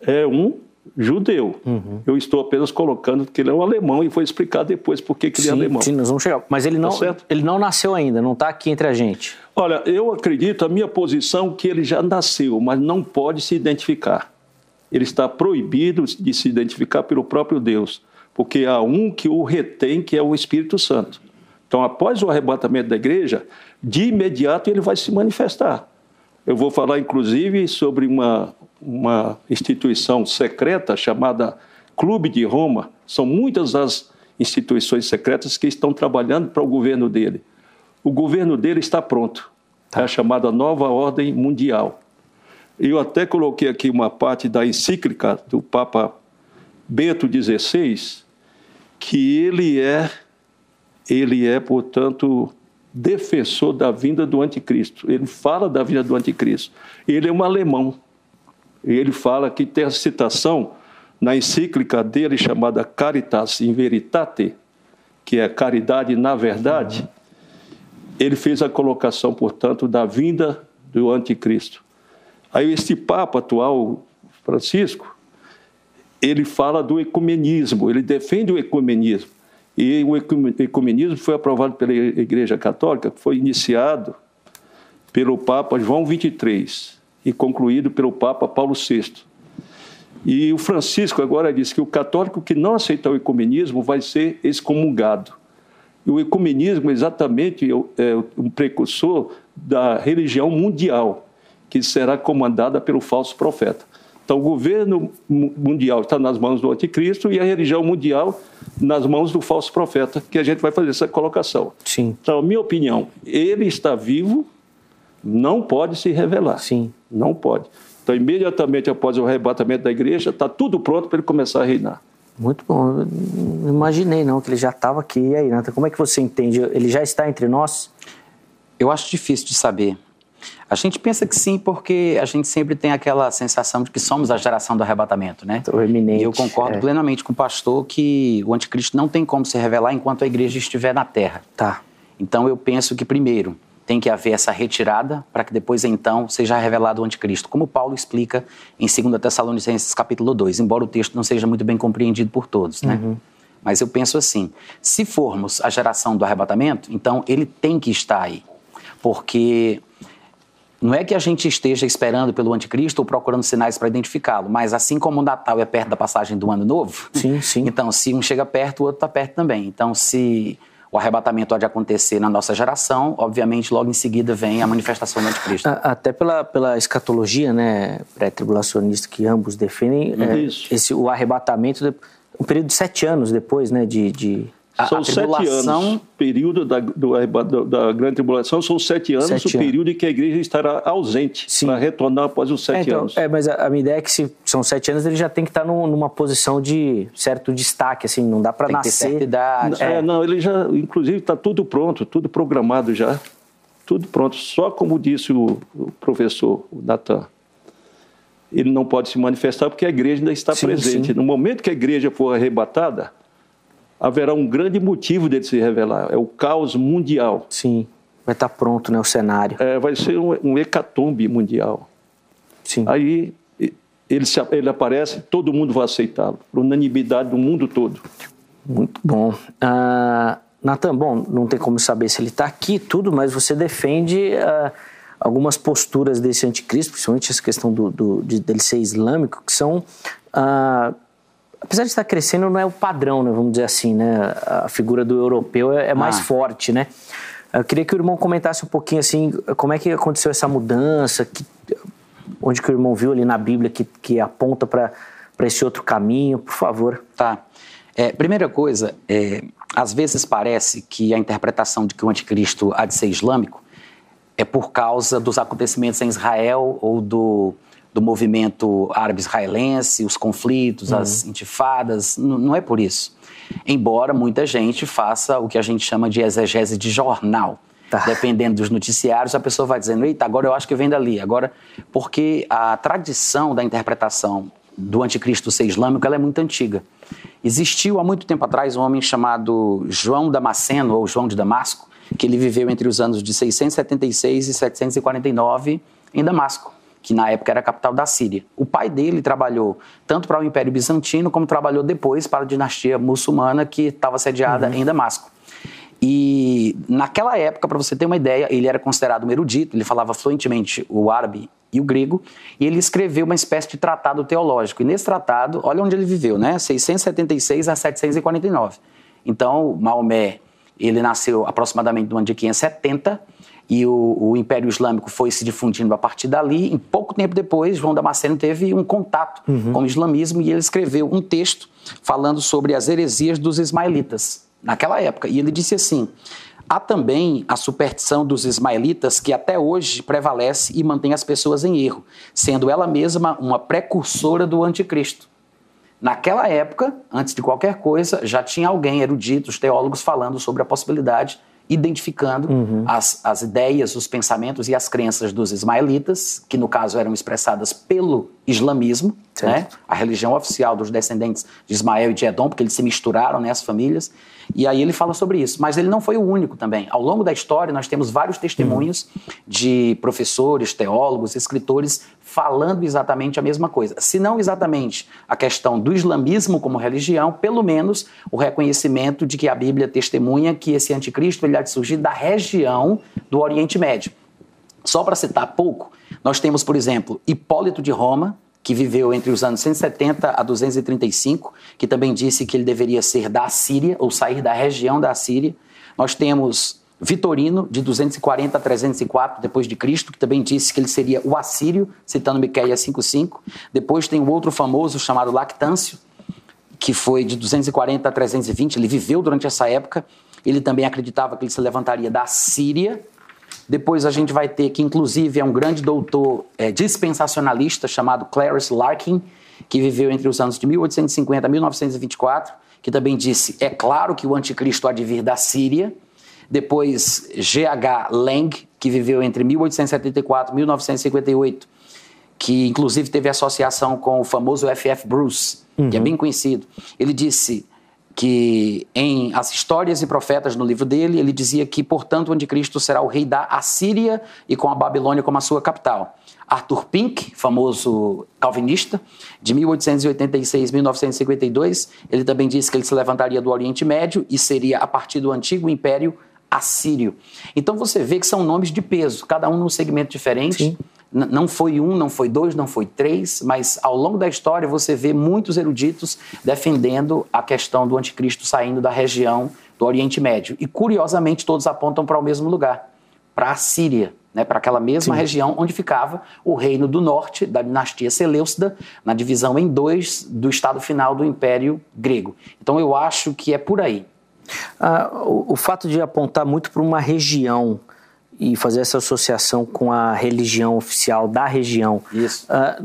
é um judeu. Uhum. Eu estou apenas colocando que ele é um alemão e vou explicar depois por que ele é alemão. Sim, nós vamos chegar. Mas ele tá não, tá ele não nasceu ainda, não está aqui entre a gente. Olha, eu acredito, a minha posição, que ele já nasceu, mas não pode se identificar. Ele está proibido de se identificar pelo próprio Deus, porque há um que o retém, que é o Espírito Santo. Então, após o arrebatamento da igreja, de imediato ele vai se manifestar. Eu vou falar, inclusive, sobre uma, uma instituição secreta chamada Clube de Roma. São muitas as instituições secretas que estão trabalhando para o governo dele. O governo dele está pronto. Tá. É a chamada Nova Ordem Mundial. Eu até coloquei aqui uma parte da encíclica do Papa Bento XVI, que ele é, ele é, portanto, defensor da vinda do anticristo. Ele fala da vinda do anticristo. Ele é um alemão. Ele fala que tem a citação na encíclica dele chamada Caritas in Veritate, que é caridade na verdade. Ele fez a colocação, portanto, da vinda do anticristo. Aí este papa atual, Francisco, ele fala do ecumenismo, ele defende o ecumenismo. E o ecumenismo foi aprovado pela Igreja Católica, foi iniciado pelo Papa João XXIII e concluído pelo Papa Paulo VI. E o Francisco agora diz que o católico que não aceitar o ecumenismo vai ser excomungado. E o ecumenismo exatamente é um precursor da religião mundial, que será comandada pelo falso profeta. Então, o governo mundial está nas mãos do anticristo e a religião mundial nas mãos do falso profeta, que a gente vai fazer essa colocação. Sim. Então, minha opinião, ele está vivo, não pode se revelar. Sim. Não pode. Então, imediatamente após o arrebatamento da igreja, está tudo pronto para ele começar a reinar. Muito bom. Eu não imaginei não que ele já estava aqui. E aí, Nata, como é que você entende? Ele já está entre nós? Eu acho difícil de saber. A gente pensa que sim, porque a gente sempre tem aquela sensação de que somos a geração do arrebatamento, né? O eminente, e eu concordo é. plenamente com o pastor que o anticristo não tem como se revelar enquanto a igreja estiver na terra. Tá. Então eu penso que primeiro tem que haver essa retirada para que depois então seja revelado o anticristo, como Paulo explica em 2 Tessalonicenses capítulo 2, embora o texto não seja muito bem compreendido por todos, né? Uhum. Mas eu penso assim, se formos a geração do arrebatamento, então ele tem que estar aí. Porque não é que a gente esteja esperando pelo anticristo ou procurando sinais para identificá-lo, mas assim como o Natal é perto da passagem do Ano Novo, sim, sim. então se um chega perto, o outro está perto também. Então, se o arrebatamento pode acontecer na nossa geração, obviamente logo em seguida vem a manifestação do anticristo. Até pela, pela escatologia né, pré-tribulacionista que ambos defendem, é, esse, o arrebatamento, um período de sete anos depois né, de, de são a sete anos. período da, do, da grande tribulação são sete anos, sete o período anos. em que a igreja estará ausente para retornar após os sete é, então, anos. É, mas a, a, minha ideia é que se são sete anos, ele já tem que estar num, numa posição de certo destaque, assim, não dá para nascer. Ter idade. É, é, não, ele já, inclusive, está tudo pronto, tudo programado já, tudo pronto. Só como disse o, o professor Natan, ele não pode se manifestar porque a igreja ainda está sim, presente. Sim. No momento que a igreja for arrebatada, haverá um grande motivo dele se revelar. É o caos mundial. Sim, vai estar pronto né, o cenário. É, vai ser um, um hecatombe mundial. Sim. Aí ele, se, ele aparece, todo mundo vai aceitá-lo, por unanimidade do mundo todo. Muito bom. Uh, Natan, bom, não tem como saber se ele está aqui tudo, mas você defende uh, algumas posturas desse anticristo, principalmente essa questão do, do de, dele ser islâmico, que são uh, apesar de estar crescendo, não é o padrão, né, vamos dizer assim, né? A figura do europeu é, é mais ah. forte, né? Eu queria que o irmão comentasse um pouquinho assim, como é que aconteceu essa mudança, que, onde que o irmão viu ali na Bíblia que, que aponta para esse outro caminho, por favor. Tá. É, primeira coisa, é, às vezes parece que a interpretação de que o anticristo há de ser islâmico é por causa dos acontecimentos em Israel ou do do movimento árabe-israelense, os conflitos, uhum. as intifadas, não é por isso. Embora muita gente faça o que a gente chama de exegese de jornal. Tá. Dependendo dos noticiários, a pessoa vai dizendo, eita, agora eu acho que vem dali. Agora, porque a tradição da interpretação do anticristo ser islâmico ela é muito antiga. Existiu há muito tempo atrás um homem chamado João Damasceno, ou João de Damasco, que ele viveu entre os anos de 676 e 749 em Damasco que na época era a capital da Síria. O pai dele trabalhou tanto para o Império Bizantino como trabalhou depois para a dinastia muçulmana que estava sediada uhum. em Damasco. E naquela época, para você ter uma ideia, ele era considerado um erudito, ele falava fluentemente o árabe e o grego, e ele escreveu uma espécie de tratado teológico. E nesse tratado, olha onde ele viveu, né? 676 a 749. Então, Maomé, ele nasceu aproximadamente no ano de 570, e o, o, Império Islâmico foi se difundindo a partir dali. Em pouco tempo depois, João Damasceno teve um contato uhum. com o islamismo e ele escreveu um texto falando sobre as heresias dos ismaelitas naquela época. E ele disse assim: há também a superstição dos ismaelitas que até hoje prevalece e mantém as pessoas em erro, sendo ela mesma uma precursora do anticristo. Naquela época, antes de qualquer coisa, já tinha alguém, eruditos, teólogos, falando sobre a possibilidade identificando uhum. as, as ideias, os pensamentos e as crenças dos ismaelitas, que no caso eram expressadas pelo islamismo, né? a religião oficial dos descendentes de Ismael e de Edom, porque eles se misturaram, né, as famílias. E aí ele fala sobre isso. Mas ele não foi o único também. Ao longo da história, nós temos vários testemunhos uhum. de professores, teólogos, escritores falando exatamente a mesma coisa. Se não exatamente a questão do islamismo como religião, pelo menos o reconhecimento de que a Bíblia testemunha que esse anticristo ele há de surgir da região do Oriente Médio. Só para citar pouco, nós temos, por exemplo, Hipólito de Roma, que viveu entre os anos 170 a 235, que também disse que ele deveria ser da Assíria, ou sair da região da Assíria. Nós temos Vitorino, de 240 a 304 depois de Cristo, que também disse que ele seria o assírio, citando Miqueias 5:5. Depois tem o outro famoso chamado Lactâncio, que foi de 240 a 320, ele viveu durante essa época. Ele também acreditava que ele se levantaria da Síria. Depois a gente vai ter que, inclusive, é um grande doutor é, dispensacionalista chamado Clarence Larkin, que viveu entre os anos de 1850 a 1924, que também disse: é claro que o anticristo há de vir da Síria. Depois, G.H. Lang, que viveu entre 1874 e 1958, que inclusive teve associação com o famoso F.F. Bruce, uhum. que é uhum. bem conhecido. Ele disse que em As Histórias e Profetas, no livro dele, ele dizia que, portanto, o anticristo será o rei da Assíria e com a Babilônia como a sua capital. Arthur Pink, famoso calvinista, de 1886 a 1952, ele também disse que ele se levantaria do Oriente Médio e seria a partir do antigo Império assírio. Então você vê que são nomes de peso, cada um num segmento diferente. Não foi um, não foi dois, não foi três, mas ao longo da história você vê muitos eruditos defendendo a questão do anticristo saindo da região do Oriente Médio. E curiosamente todos apontam para o mesmo lugar, para a Síria. Né, para aquela mesma Sim. região onde ficava o reino do norte da dinastia Seleucida, na divisão em dois do estado final do Império Grego. Então eu acho que é por aí. Ah, o, o, fato de apontar muito para uma região e fazer essa associação com a religião oficial da região. Isso. Ah,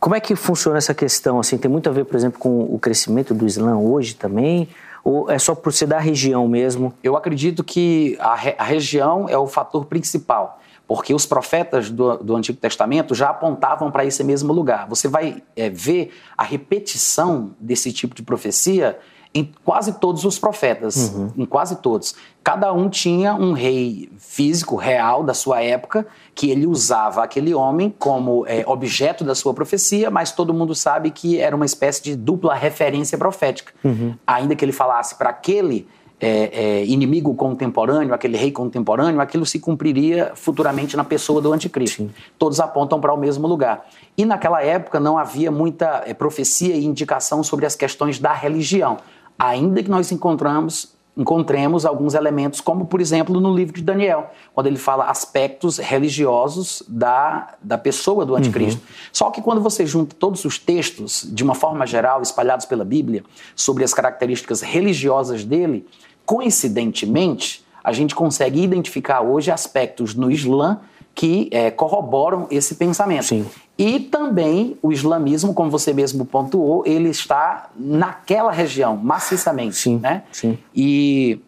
como é que funciona essa questão? Assim, tem muito a ver, por exemplo, com o crescimento do Islã hoje também? Ou é só por ser da região mesmo? Eu acredito que a, re, a região é o fator principal porque os profetas do, do, Antigo Testamento já apontavam para esse mesmo lugar. Você vai é, ver a repetição desse tipo de profecia em quase todos os profetas, uhum. em quase todos. Cada um tinha um rei físico, real, da sua época, que ele usava aquele homem como é, objeto da sua profecia, mas todo mundo sabe que era uma espécie de dupla referência profética. Uhum. Ainda que ele falasse para aquele é, é, inimigo contemporâneo, aquele rei contemporâneo, aquilo se cumpriria futuramente na pessoa do anticristo. Sim. Todos apontam para o mesmo lugar. E naquela época não havia muita é, profecia e indicação sobre as questões da religião ainda que nós encontramos encontremos alguns elementos, como por exemplo no livro de Daniel, quando ele fala aspectos religiosos da, da pessoa do anticristo. Uhum. Só que quando você junta todos os textos, de uma forma geral, espalhados pela Bíblia, sobre as características religiosas dele, coincidentemente, a gente consegue identificar hoje aspectos no Islã que é, corroboram esse pensamento. Sim. E também o islamismo, como você mesmo pontuou, ele está naquela região, maciçamente. Sim, né? sim. E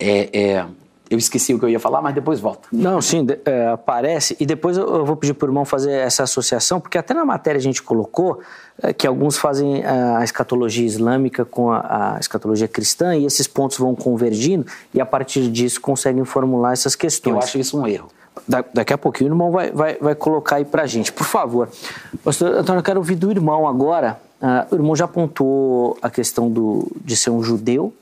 é, é, eu esqueci o que eu ia falar, mas depois volto. Não, sim, é, aparece. E depois eu, vou pedir para o irmão fazer essa associação, porque até na matéria a gente colocou é, que alguns fazem a escatologia islâmica com a, a, escatologia cristã e esses pontos vão convergindo e a partir disso conseguem formular essas questões. Eu acho isso um erro daqui a pouquinho o irmão vai, vai, vai colocar aí pra gente, por favor. Pastor Antônio, eu quero ouvir do irmão agora. Uh, o irmão já apontou a questão do, de ser um judeu,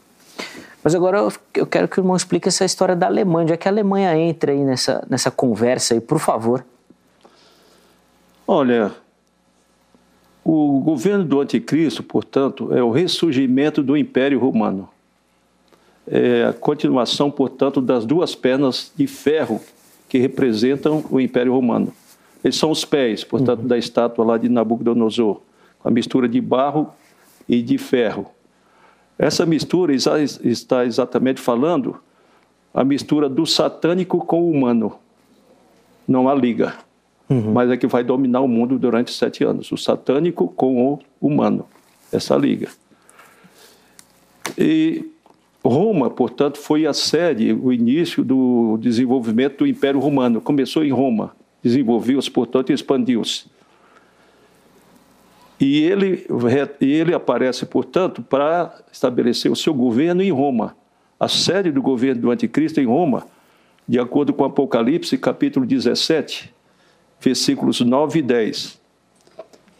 Mas agora eu, eu quero que o irmão explique essa história da Alemanha, já que a Alemanha entra aí nessa, nessa conversa aí, por favor. Olha, o governo do anticristo, portanto, é o ressurgimento do Império Romano. É a continuação, portanto, das duas pernas de ferro que representam o Império Romano. Eles são os pés, portanto, uhum. da estátua lá de Nabucodonosor, com a mistura de barro e de ferro. Essa mistura está exatamente falando a mistura do satânico com o humano. Não há liga uhum. mas é que vai dominar o mundo durante sete anos. O satânico com o humano, essa liga. E Roma, portanto, foi a sede, o início do desenvolvimento do Império Romano. Começou em Roma, desenvolveu-se, portanto, e expandiu-se. E ele, ele aparece, portanto, para estabelecer o seu governo em Roma. A sede do governo do anticristo em Roma, de acordo com Apocalipse, capítulo 17, versículos 9 e 10.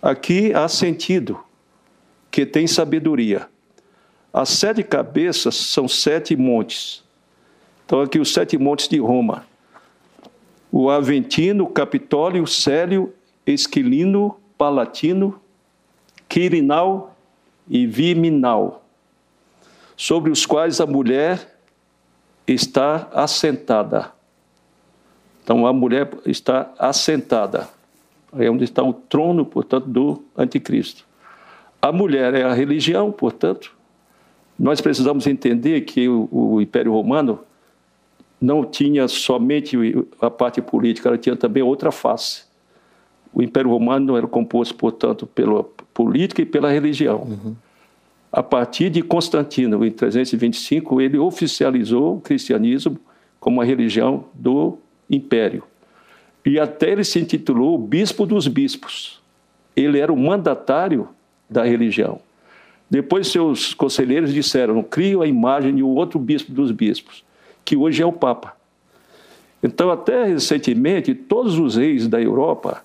Aqui há sentido que tem sabedoria. As sete cabeças são sete montes. Então, aqui os sete montes de Roma: o Aventino, Capitólio, Célio, Esquilino, Palatino, Quirinal e Viminal, sobre os quais a mulher está assentada. Então a mulher está assentada. É onde está o trono, portanto, do anticristo. A mulher é a religião, portanto. Nós precisamos entender que o, o Império Romano não tinha somente a parte política, ela tinha também outra face. O Império Romano era composto, portanto, pela política e pela religião. Uhum. A partir de Constantino, em 325, ele oficializou o cristianismo como a religião do império. E até ele se intitulou Bispo dos Bispos. Ele era o mandatário da religião. Depois seus conselheiros disseram: crio a imagem de um outro bispo dos bispos, que hoje é o Papa. Então, até recentemente, todos os reis da Europa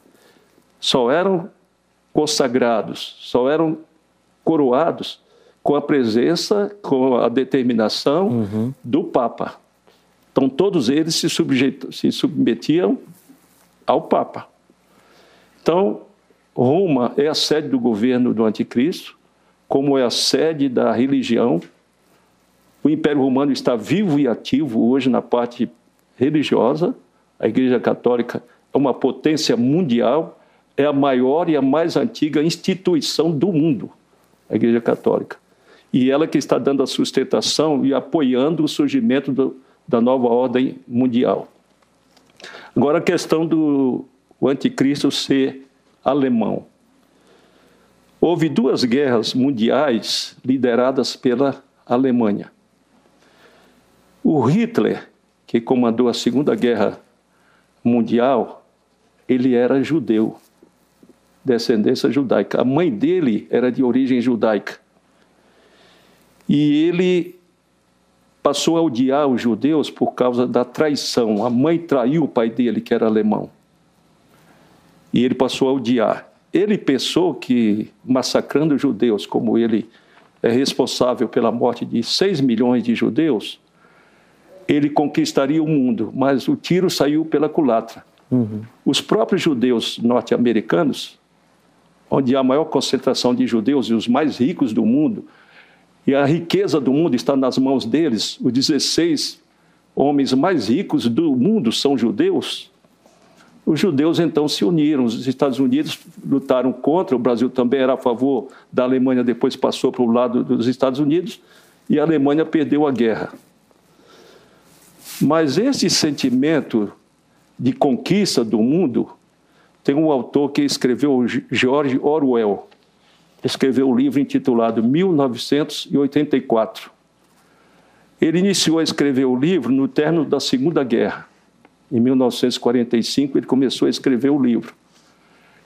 só eram consagrados, só eram coroados com a presença, com a determinação uhum. do Papa. Então, todos eles se, se submetiam ao Papa. Então, Roma é a sede do governo do Anticristo, como é a sede da religião. O Império Romano está vivo e ativo hoje na parte religiosa. A Igreja Católica é uma potência mundial, é a maior e a mais antiga instituição do mundo, a Igreja Católica. E ela que está dando a sustentação e apoiando o surgimento do, da nova ordem mundial. Agora a questão do anticristo ser alemão. Houve duas guerras mundiais lideradas pela Alemanha. O Hitler, que comandou a Segunda Guerra Mundial, ele era judeu, descendência judaica. A mãe dele era de origem judaica. E ele passou a odiar os judeus por causa da traição. A mãe traiu o pai dele, que era alemão. E ele passou a odiar. Ele pensou que, massacrando judeus, como ele é responsável pela morte de 6 milhões de judeus, ele conquistaria o mundo, mas o tiro saiu pela culatra. Uhum. Os próprios judeus norte-americanos, onde há a maior concentração de judeus e os mais ricos do mundo, e a riqueza do mundo está nas mãos deles. Os 16 homens mais ricos do mundo são judeus. Os judeus então se uniram, os Estados Unidos lutaram contra, o Brasil também era a favor da Alemanha, depois passou para o lado dos Estados Unidos e a Alemanha perdeu a guerra. Mas esse sentimento de conquista do mundo tem um autor que escreveu, George Orwell escreveu um livro intitulado 1984. Ele iniciou a escrever o livro no término da Segunda Guerra. Em 1945, ele começou a escrever o livro.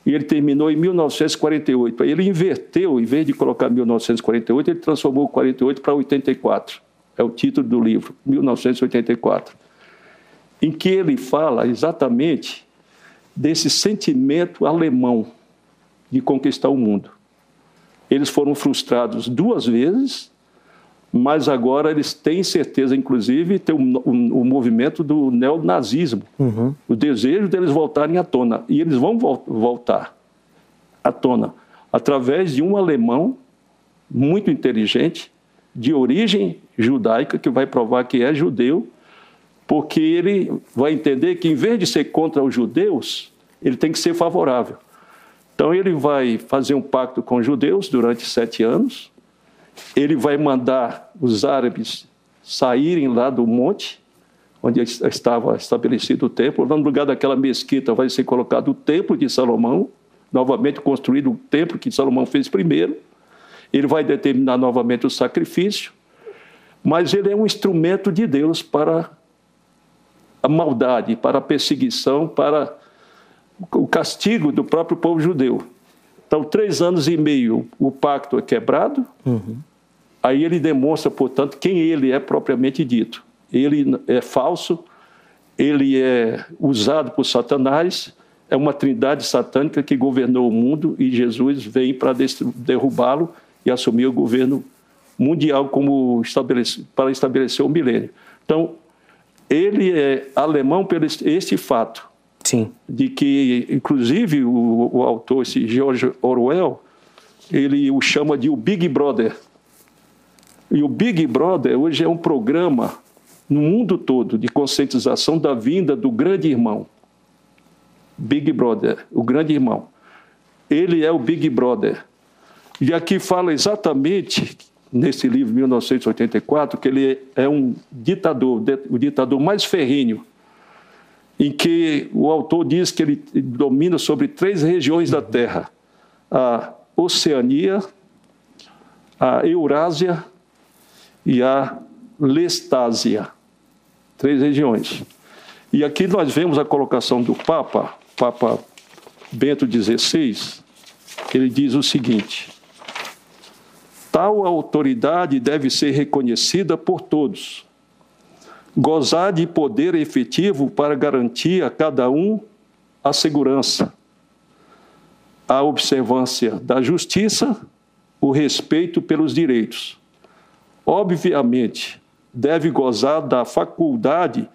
E ele terminou em 1948. Aí ele inverteu, em vez de colocar 1948, ele transformou 48 para 84. É o título do livro, 1984. Em que ele fala exatamente desse sentimento alemão de conquistar o mundo. Eles foram frustrados duas vezes mas agora eles têm certeza, inclusive, tem o um, um movimento do neonazismo, uhum. o desejo deles voltarem à tona. E eles vão vo voltar à tona através de um alemão muito inteligente, de origem judaica, que vai provar que é judeu, porque ele vai entender que, em vez de ser contra os judeus, ele tem que ser favorável. Então, ele vai fazer um pacto com os judeus durante sete anos, ele vai mandar os árabes saírem lá do monte, onde estava estabelecido o templo. No lugar daquela mesquita vai ser colocado o templo de Salomão, novamente construído o templo que Salomão fez primeiro. Ele vai determinar novamente o sacrifício, mas ele é um instrumento de Deus para a maldade, para a perseguição, para o castigo do próprio povo judeu. Então, três anos e meio, o pacto é quebrado. Uhum. Aí ele demonstra, portanto, quem ele é propriamente dito. Ele é falso, ele é usado por Satanás, é uma trindade satânica que governou o mundo e Jesus vem para derrubá-lo e assumir o governo mundial como estabelece, para estabelecer o milênio. Então, ele é alemão por este fato. Sim. De que, inclusive, o, o autor, esse George Orwell, ele o chama de o Big Brother. E o Big Brother hoje é um programa no mundo todo de conscientização da vinda do grande irmão. Big Brother, o grande irmão. Ele é o Big Brother. E aqui fala exatamente, nesse livro, 1984, que ele é um ditador, o ditador mais ferrenho em que o autor diz que ele domina sobre três regiões da Terra: a Oceania, a Eurásia e a Lestásia. Três regiões. E aqui nós vemos a colocação do Papa, Papa Bento XVI, ele diz o seguinte: tal autoridade deve ser reconhecida por todos gozar de poder efetivo para garantir a cada um a segurança, a observância da justiça, o respeito pelos direitos. Obviamente, deve gozar da faculdade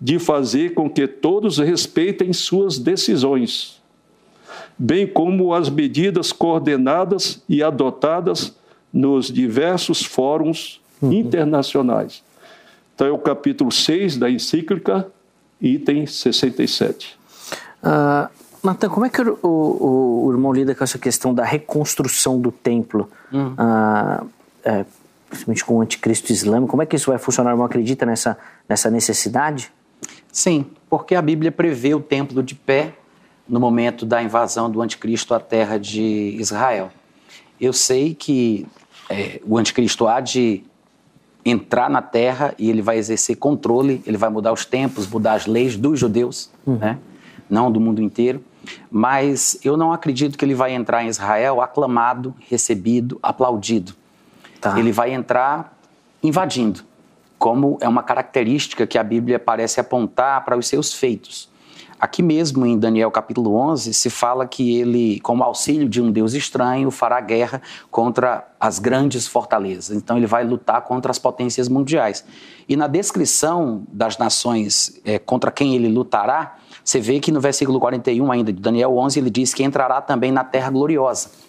de fazer com que todos respeitem suas decisões, bem como as medidas coordenadas e adotadas nos diversos fóruns uhum. internacionais então é o capítulo 6 da encíclica, item 67. Uh, Natan, como é que o, o, o, irmão lida com essa questão da reconstrução do templo, uhum. uh, é, principalmente com o anticristo islâmico? Como é que isso vai funcionar? O irmão acredita nessa, nessa necessidade? Sim, porque a Bíblia prevê o templo de pé no momento da invasão do anticristo à terra de Israel. Eu sei que é, o anticristo há de entrar na terra e ele vai exercer controle, ele vai mudar os tempos, mudar as leis dos judeus, uhum. né? não do mundo inteiro. Mas eu não acredito que ele vai entrar em Israel aclamado, recebido, aplaudido. Tá. Ele vai entrar invadindo, como é uma característica que a Bíblia parece apontar para os seus feitos. Aqui mesmo em Daniel capítulo 11 se fala que ele, como auxílio de um Deus estranho, fará guerra contra as grandes fortalezas. Então ele vai lutar contra as potências mundiais. E na descrição das nações é, contra quem ele lutará, você vê que no versículo 41 ainda de Daniel 11 ele diz que entrará também na terra gloriosa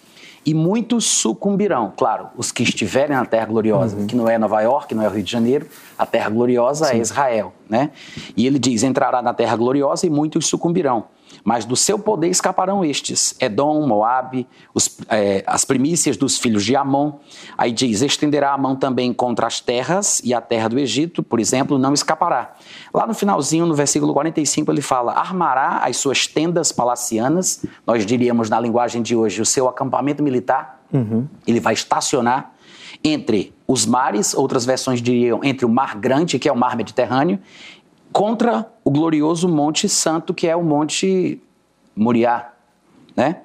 e muitos sucumbirão. Claro, os que estiverem na Terra Gloriosa, uhum. que não é Nova York, não é o Rio de Janeiro, a Terra Gloriosa é Sim. é Israel, né? E ele diz: entrará na Terra Gloriosa e muitos sucumbirão mas do seu poder escaparão estes: Edom, Moabe, os, é, as primícias dos filhos de Amon. Aí diz: estenderá a mão também contra as terras e a terra do Egito, por exemplo, não escapará. Lá no finalzinho, no versículo 45, ele fala: armará as suas tendas palacianas, nós diríamos na linguagem de hoje, o seu acampamento militar. Uhum. Ele vai estacionar entre os mares, outras versões diriam entre o Mar Grande, que é o Mar Mediterrâneo, contra o glorioso Monte Santo, que é o Monte Moriá, né?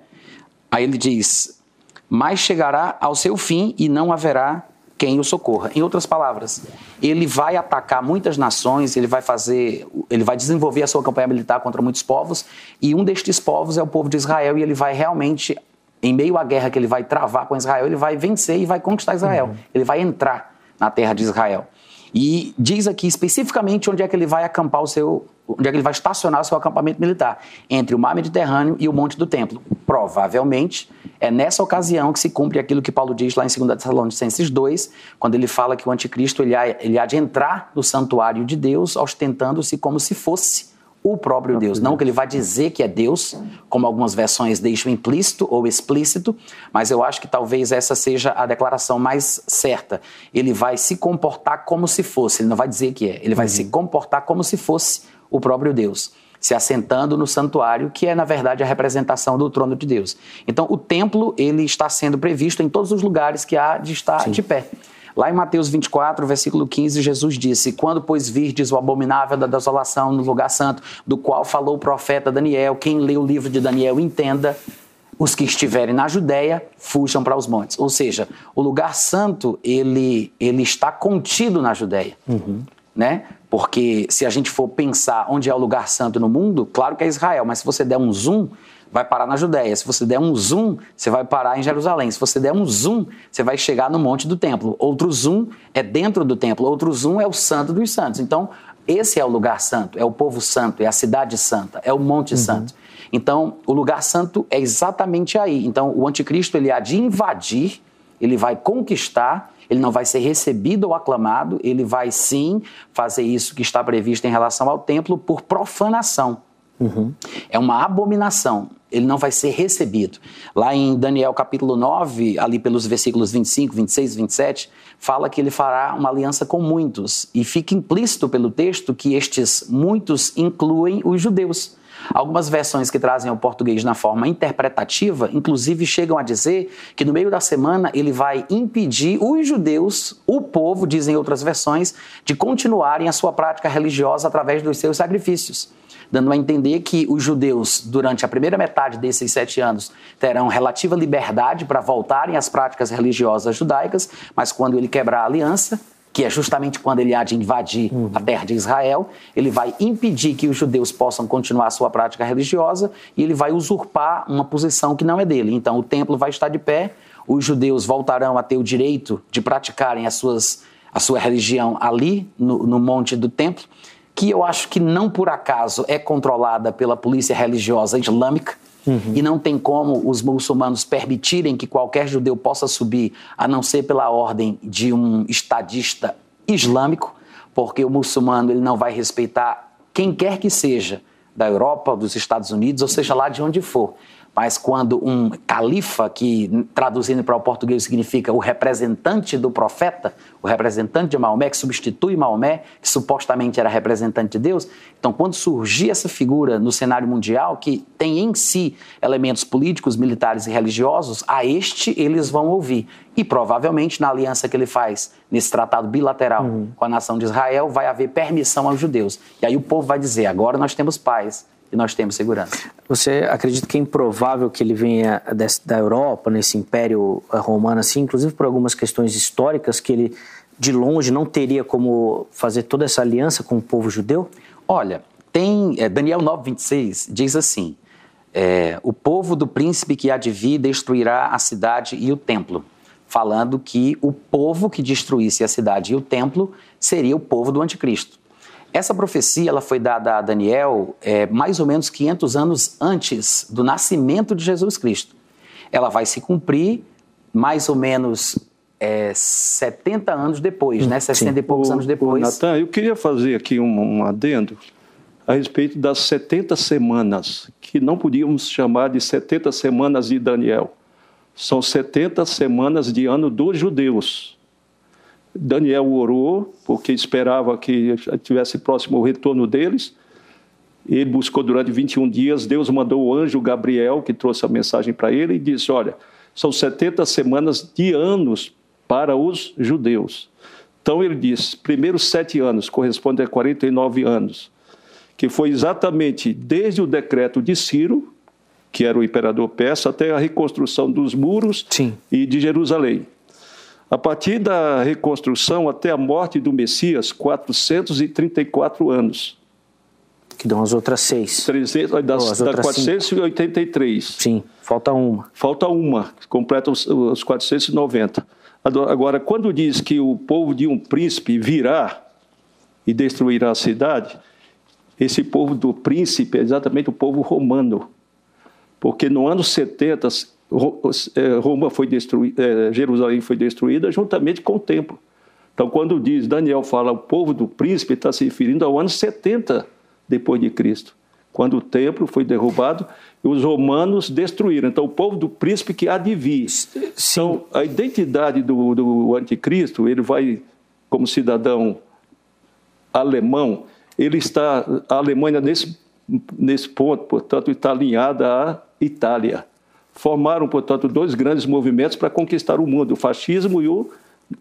Aí ele diz: "Mas chegará ao seu fim e não haverá quem o socorra". Em outras palavras, ele vai atacar muitas nações, ele vai fazer, ele vai desenvolver a sua campanha militar contra muitos povos, e um destes povos é o povo de Israel, e ele vai realmente em meio à guerra que ele vai travar com Israel, ele vai vencer e vai conquistar Israel. Uhum. Ele vai entrar na terra de Israel. E diz aqui especificamente onde é que ele vai acampar o seu, onde é que ele vai estacionar o seu acampamento militar, entre o mar Mediterrâneo e o Monte do Templo. Provavelmente é nessa ocasião que se cumpre aquilo que Paulo diz lá em 2 Tessalonicenses 2, quando ele fala que o anticristo ele há, ele há de entrar no santuário de Deus, ostentando-se como se fosse o próprio Deus. Não que ele vai dizer que é Deus, como algumas versões deixam implícito ou explícito, mas eu acho que talvez essa seja a declaração mais certa. Ele vai se comportar como se fosse, ele não vai dizer que é, ele vai uhum. se comportar como se fosse o próprio Deus, se assentando no santuário, que é na verdade a representação do trono de Deus. Então, o templo ele está sendo previsto em todos os lugares que há de estar Sim. de pé. Lá em Mateus 24, versículo 15, Jesus disse: Quando, pois, virdes o abominável da desolação no lugar santo, do qual falou o profeta Daniel, quem lê o livro de Daniel entenda, os que estiverem na Judéia fujam para os montes. Ou seja, o lugar santo, ele, ele está contido na Judéia. Uhum. Né? Porque se a gente for pensar onde é o lugar santo no mundo, claro que é Israel, mas se você der um zoom, vai parar na Judéia. Se você der um zoom, você vai parar em Jerusalém. Se você der um zoom, você vai chegar no Monte do Templo. Outro zoom é dentro do templo. Outro zoom é o Santo dos Santos. Então, esse é o lugar santo, é o povo santo, é a cidade santa, é o Monte uhum. Santo. Então, o lugar santo é exatamente aí. Então, o anticristo ele há de invadir, ele vai conquistar, ele não vai ser recebido ou aclamado, ele vai sim fazer isso que está previsto em relação ao templo por profanação. Uhum. É uma abominação. Ele não vai ser recebido. Lá em Daniel capítulo 9, ali pelos versículos 25, 26 e 27, fala que ele fará uma aliança com muitos. E fica implícito pelo texto que estes muitos incluem os judeus. Algumas versões que trazem o português na forma interpretativa, inclusive chegam a dizer que no meio da semana ele vai impedir os judeus, o povo, dizem outras versões, de continuarem a sua prática religiosa através dos seus sacrifícios dando a entender que os judeus, durante a primeira metade desses sete anos, terão relativa liberdade para voltarem às práticas religiosas judaicas, mas quando ele quebrar a aliança, que é justamente quando ele há de invadir uhum. a terra de Israel, ele vai impedir que os judeus possam continuar a sua prática religiosa e ele vai usurpar uma posição que não é dele. Então o templo vai estar de pé, os judeus voltarão a ter o direito de praticarem as suas, a sua religião ali, no, no monte do templo, que eu acho que não por acaso é controlada pela polícia religiosa islâmica. Uhum. E não tem como os muçulmanos permitirem que qualquer judeu possa subir, a não ser pela ordem de um estadista islâmico, porque o muçulmano ele não vai respeitar quem quer que seja, da Europa, dos Estados Unidos, ou seja lá de onde for mas quando um califa, que traduzindo para o português significa o representante do profeta, o representante de Maomé, que substitui Maomé, que supostamente era representante de Deus, então quando surgir essa figura no cenário mundial, que tem em si elementos políticos, militares e religiosos, a este eles vão ouvir. E provavelmente na aliança que ele faz nesse tratado bilateral uhum. com a nação de Israel, vai haver permissão aos judeus. E aí o povo vai dizer: agora nós temos paz e nós temos segurança. Você acredita que é improvável que ele venha da Europa, nesse império eh, romano, assim, inclusive por algumas questões históricas, que ele de longe não teria como fazer toda essa aliança com o povo judeu? Olha, tem é, Daniel 9:26 diz assim: é, o povo do príncipe que há de vir destruirá a cidade e o templo, falando que o povo que destruísse a cidade e o templo seria o povo do anticristo. Essa profecia ela foi dada a Daniel é, mais ou menos 500 anos antes do nascimento de Jesus Cristo. Ela vai se cumprir mais ou menos é, 70 anos depois, né? 60 Sim. e poucos o, anos depois. Natan, eu queria fazer aqui um, um adendo a respeito das 70 semanas, que não podíamos chamar de 70 semanas de Daniel. São 70 semanas de ano dos judeus. Daniel orou, porque esperava que tivesse próximo o retorno deles. Ele buscou durante 21 dias. Deus mandou o anjo Gabriel, que trouxe a mensagem para ele, e disse: Olha, são 70 semanas de anos para os judeus. Então ele diz: primeiros sete anos correspondem a 49 anos, que foi exatamente desde o decreto de Ciro, que era o imperador persa, até a reconstrução dos muros Sim. e de Jerusalém. A partir da reconstrução até a morte do Messias, 434 anos. Que dão as outras seis. 300, das, oh, as da 483. Cinco. Sim, falta uma. Falta uma, completa os, os 490. Agora, quando diz que o povo de um príncipe virá e destruirá a cidade, esse povo do príncipe é exatamente o povo romano. Porque no ano 70, é, Roma foi destruída, é, Jerusalém foi destruída juntamente com o templo. Então, quando diz, Daniel fala o povo do príncipe, está se referindo ao ano 70 depois de Cristo, quando o templo foi derrubado e os romanos destruíram. Então, o povo do príncipe que há de vir. Então, a identidade do, do anticristo, ele vai, como cidadão alemão, ele está, a Alemanha nesse, nesse ponto, portanto, está alinhada à Itália. Formaram, portanto, dois grandes movimentos para conquistar o mundo, o fascismo e o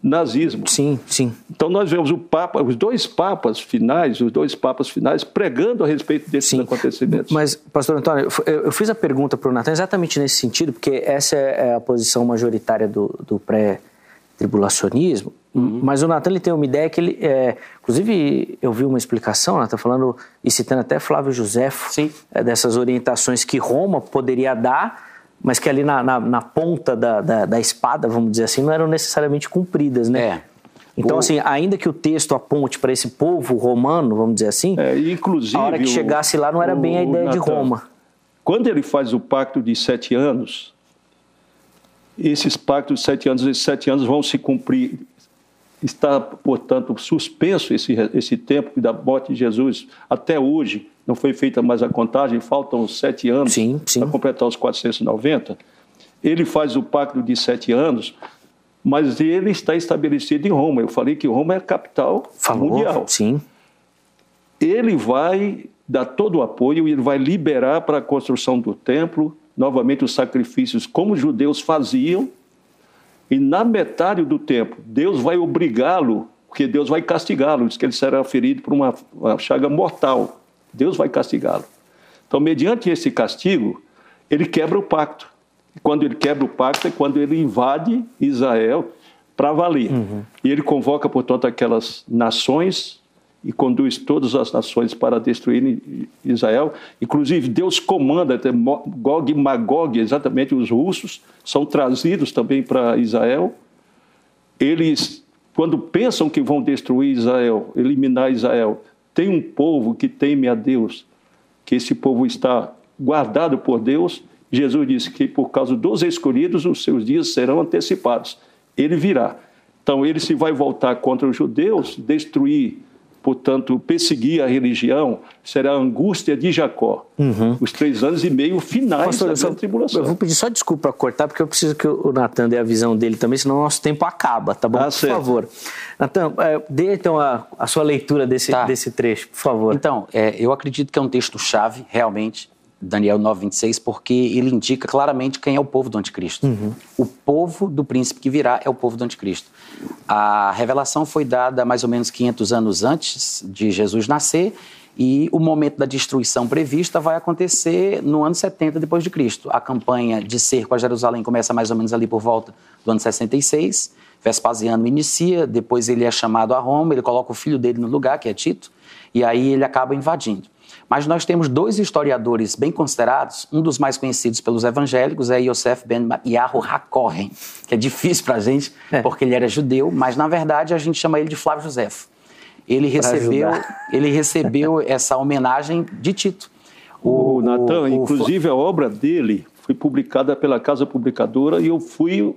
nazismo. Sim, sim. Então nós vemos o Papa, os dois papas finais, os dois papas finais pregando a respeito desses sim. acontecimentos. Mas, pastor Antônio, eu fiz a pergunta para o Natan exatamente nesse sentido, porque essa é a posição majoritária do, do pré-tribulacionismo, uhum. mas o Natan tem uma ideia que ele, é, inclusive eu vi uma explicação, Natan, falando e citando até Flávio José, é, dessas orientações que Roma poderia dar mas que ali na, na, na ponta da, da, da, espada, vamos dizer assim, não eram necessariamente cumpridas, né? É. Então, o... assim, ainda que o texto aponte para esse povo romano, vamos dizer assim, é, inclusive, a hora que chegasse lá não era bem a ideia de Roma. Quando ele faz o pacto de sete anos, esses pactos de sete anos, esses sete anos vão se cumprir. Está, portanto, suspenso esse, esse tempo da morte de Jesus até hoje não foi feita mais a contagem, faltam sete anos para completar os 490. Ele faz o pacto de sete anos, mas ele está estabelecido em Roma. Eu falei que Roma é a capital Falou, mundial. Sim. Ele vai dar todo o apoio, ele vai liberar para a construção do templo, novamente os sacrifícios como os judeus faziam, e na metade do tempo, Deus vai obrigá-lo, porque Deus vai castigá-lo, diz que ele será ferido por uma, uma chaga mortal. Deus vai castigá-lo. Então, mediante esse castigo, ele quebra o pacto. E quando ele quebra o pacto é quando ele invade Israel para valer. Uhum. E ele convoca, portanto, aquelas nações e conduz todas as nações para destruir Israel. Inclusive, Deus comanda, até Gog e Magog, exatamente os russos, são trazidos também para Israel. Eles, quando pensam que vão destruir Israel, eliminar Israel, tem um povo que teme a Deus, que esse povo está guardado por Deus. Jesus disse que por causa dos escolhidos os seus dias serão antecipados. Ele virá. Então ele se vai voltar contra os judeus, destruir portanto, perseguir a religião, será a angústia de Jacó. Uhum. Os três anos e meio finais Pastor, da só, tribulação. Eu vou pedir só desculpa para cortar, porque eu preciso que o Natan dê a visão dele também, senão o nosso tempo acaba, tá bom? Ah, por certo. favor. Natan, é, dê então a, a, sua leitura desse, tá. desse trecho, por favor. Então, é, eu acredito que é um texto-chave, realmente, Daniel 9,26, porque ele indica claramente quem é o povo do anticristo. Uhum. O povo do príncipe que virá é o povo do anticristo. A revelação foi dada mais ou menos 500 anos antes de Jesus nascer e o momento da destruição prevista vai acontecer no ano 70 depois de Cristo. A campanha de cerco a Jerusalém começa mais ou menos ali por volta do ano 66. Vespasiano inicia, depois ele é chamado a Roma, ele coloca o filho dele no lugar, que é Tito, e aí ele acaba invadindo. Mas nós temos dois historiadores bem considerados, um dos mais conhecidos pelos evangélicos é Yosef ben Yahu HaKohen, que é difícil para a gente, é. porque ele era judeu, mas na verdade a gente chama ele de Flávio Josefo. Ele recebeu, ele recebeu essa homenagem de Tito. O, o Natan, inclusive a obra dele foi publicada pela Casa Publicadora e eu fui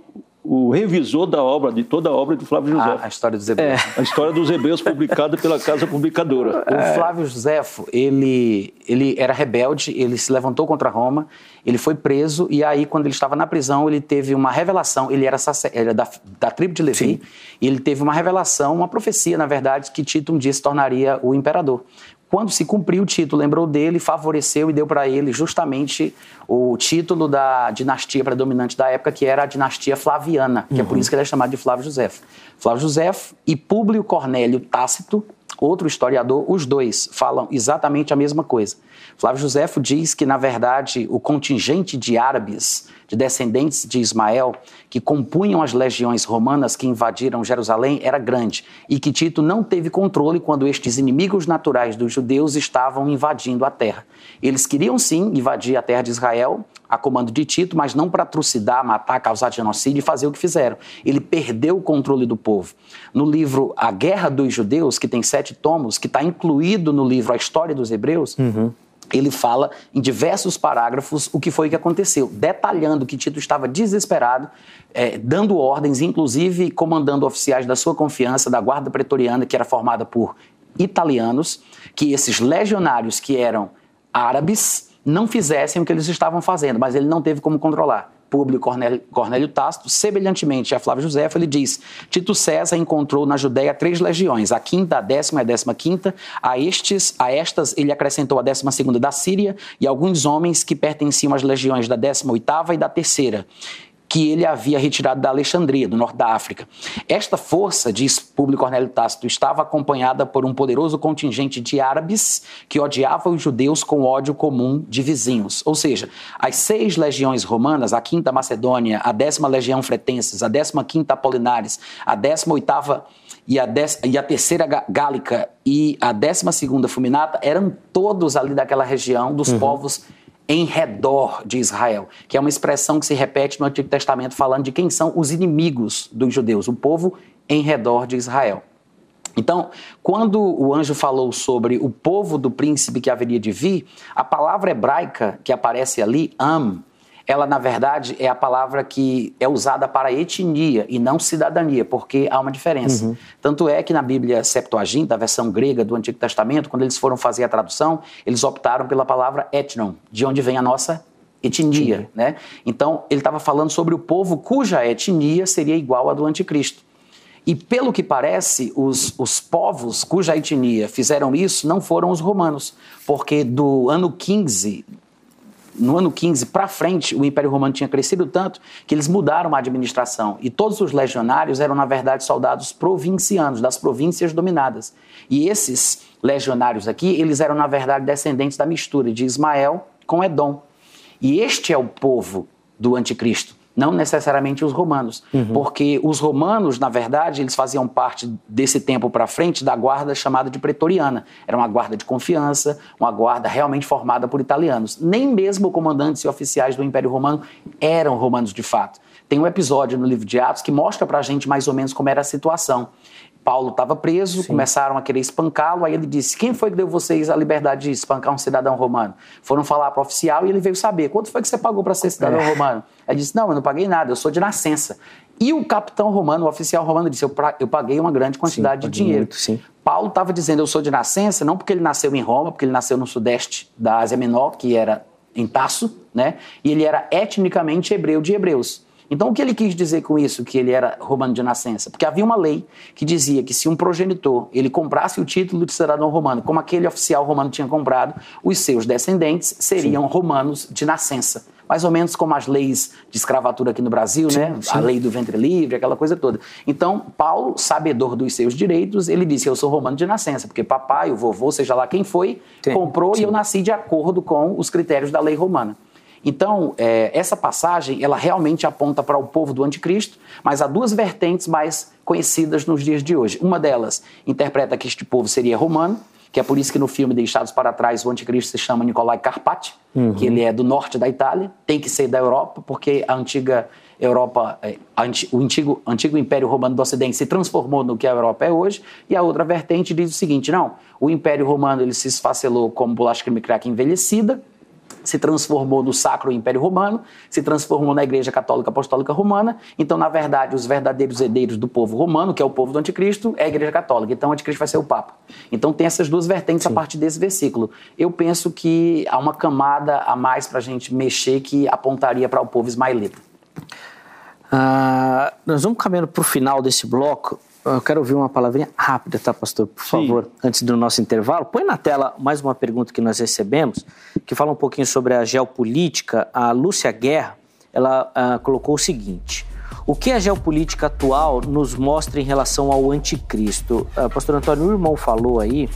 o revisor da obra, de toda a obra de Flávio José. Ah, a história dos Hebreus. É. A história dos Hebreus, publicada pela Casa Publicadora. O Flávio Josefo, ele, ele era rebelde, ele se levantou contra Roma, ele foi preso, e aí, quando ele estava na prisão, ele teve uma revelação, ele era, era da, da tribo de Levi, Sim. e ele teve uma revelação, uma profecia, na verdade, que Tito um dia se tornaria o imperador. Quando se cumpriu o título, lembrou dele, favoreceu e deu para ele justamente o título da dinastia predominante da época, que era a dinastia Flaviana, que uhum. é por uhum. isso que ele é chamado de Flávio José. Flávio José e Públio Cornélio Tácito, outro historiador, os dois falam exatamente a mesma coisa. Flávio José diz que, na verdade, o contingente de árabes de descendentes de Ismael que compunham as legiões romanas que invadiram Jerusalém era grande e que Tito não teve controle quando estes inimigos naturais dos judeus estavam invadindo a terra. Eles queriam sim invadir a terra de Israel, a comando de Tito, mas não para trucidar, matar, causar genocídio e fazer o que fizeram. Ele perdeu o controle do povo. No livro A Guerra dos Judeus, que tem sete tomos, que está incluído no livro A História dos Hebreus, uhum. Ele fala em diversos parágrafos o que foi que aconteceu, detalhando que Tito estava desesperado, é, dando ordens, inclusive comandando oficiais da sua confiança, da guarda pretoriana, que era formada por italianos, que esses legionários que eram árabes não fizessem o que eles estavam fazendo, mas ele não teve como controlar. Públio Cornélio, Tácito, semelhantemente a Flávio José, ele diz: Tito César encontrou na Judéia três legiões, a quinta, a décima e a décima quinta. A, estes, a estas ele acrescentou a décima segunda da Síria e alguns homens que pertenciam às legiões da décima oitava e da terceira que ele havia retirado da Alexandria, do norte da África. Esta força, diz Público Cornélio Tácito, estava acompanhada por um poderoso contingente de árabes que odiavam os judeus com ódio comum de vizinhos. Ou seja, as seis legiões romanas, a quinta Macedônia, a décima legião fretenses, a décima quinta Apolinares, a décima oitava e a, dez, e a terceira Gálica e a décima segunda Fulminata eram todos ali daquela região dos uhum. povos em redor de Israel, que é uma expressão que se repete no Antigo Testamento falando de quem são os inimigos dos judeus, o povo em redor de Israel. Então, quando o anjo falou sobre o povo do príncipe que haveria de vir, a palavra hebraica que aparece ali, am, ela na verdade é a palavra que é usada para etnia e não cidadania, porque há uma diferença. Uhum. Tanto é que na Bíblia Septuaginta, a versão grega do Antigo Testamento, quando eles foram fazer a tradução, eles optaram pela palavra etnon, de onde vem a nossa etnia, né? Então, ele estava falando sobre o povo cuja etnia seria igual à do anticristo. E pelo que parece, os, os povos cuja etnia fizeram isso não foram os romanos, porque do ano 15 no ano 15 para frente, o Império Romano tinha crescido tanto que eles mudaram a administração. E todos os legionários eram, na verdade, soldados provincianos, das províncias dominadas. E esses legionários aqui, eles eram, na verdade, descendentes da mistura de Ismael com Edom. E este é o povo do anticristo não necessariamente os romanos, uhum. porque os romanos, na verdade, eles faziam parte desse tempo para frente da guarda chamada de pretoriana. Era uma guarda de confiança, uma guarda realmente formada por italianos. Nem mesmo comandantes e oficiais do Império Romano eram romanos de fato. Tem um episódio no livro de Atos que mostra para a gente mais ou menos como era a situação. Paulo estava preso, Sim. começaram a querer espancá-lo, aí ele disse: Quem foi que deu vocês a liberdade de espancar um cidadão romano? Foram falar para o oficial e ele veio saber: Quanto foi que você pagou para ser cidadão é. romano? Ele disse: Não, eu não paguei nada, eu sou de nascença. E o capitão romano, o oficial romano, disse: Eu, eu paguei uma grande quantidade sim, de dinheiro. Muito, sim. Paulo estava dizendo: Eu sou de nascença, não porque ele nasceu em Roma, porque ele nasceu no sudeste da Ásia Menor, que era em Tasso, né? E ele era etnicamente hebreu de hebreus. Então, o que ele quis dizer com isso, que ele era romano de nascença? Porque havia uma lei que dizia que se um progenitor ele comprasse o título de cidadão romano, como aquele oficial romano tinha comprado, os seus descendentes seriam sim. romanos de nascença. Mais ou menos como as leis de escravatura aqui no Brasil, sim, né? Sim. A lei do ventre livre, aquela coisa toda. Então, Paulo, sabedor dos seus direitos, ele disse: Eu sou romano de nascença, porque papai, o vovô, seja lá quem foi, comprou e eu nasci de acordo com os critérios da lei romana. Então, é, essa passagem, ela realmente aponta para o povo do anticristo, mas há duas vertentes mais conhecidas nos dias de hoje. Uma delas interpreta que este povo seria romano, que é por isso que no filme Deixados para Trás o anticristo se chama Nicolai Carpati, uhum. que ele é do norte da Itália, tem que ser da Europa, porque a antiga Europa, é, o antigo, antigo Império Romano do Ocidente se transformou no que a Europa é hoje, e a outra vertente diz o seguinte, não, o Império Romano ele se esfacelou como bolacha creme crack envelhecida, se transformou no Sacro Império Romano, se transformou na Igreja Católica Apostólica Romana. Então, na verdade, os verdadeiros herdeiros do povo romano, que é o povo do Anticristo, é a Igreja Católica. Então, o Anticristo vai ser o Papa. Então, tem essas duas vertentes Sim. a partir desse versículo. Eu penso que há uma camada a mais para a gente mexer que apontaria para o povo ismaelita. Ah, nós vamos caminhando para o final desse bloco. Eu quero ouvir uma palavrinha rápida, tá, pastor? Por Sim. favor, antes do nosso intervalo. Põe na tela mais uma pergunta que nós recebemos, que fala um pouquinho sobre a geopolítica. A Lúcia Guerra, ela uh, colocou o seguinte. O que a geopolítica atual nos mostra em relação ao anticristo? Uh, pastor Antônio, o irmão falou aí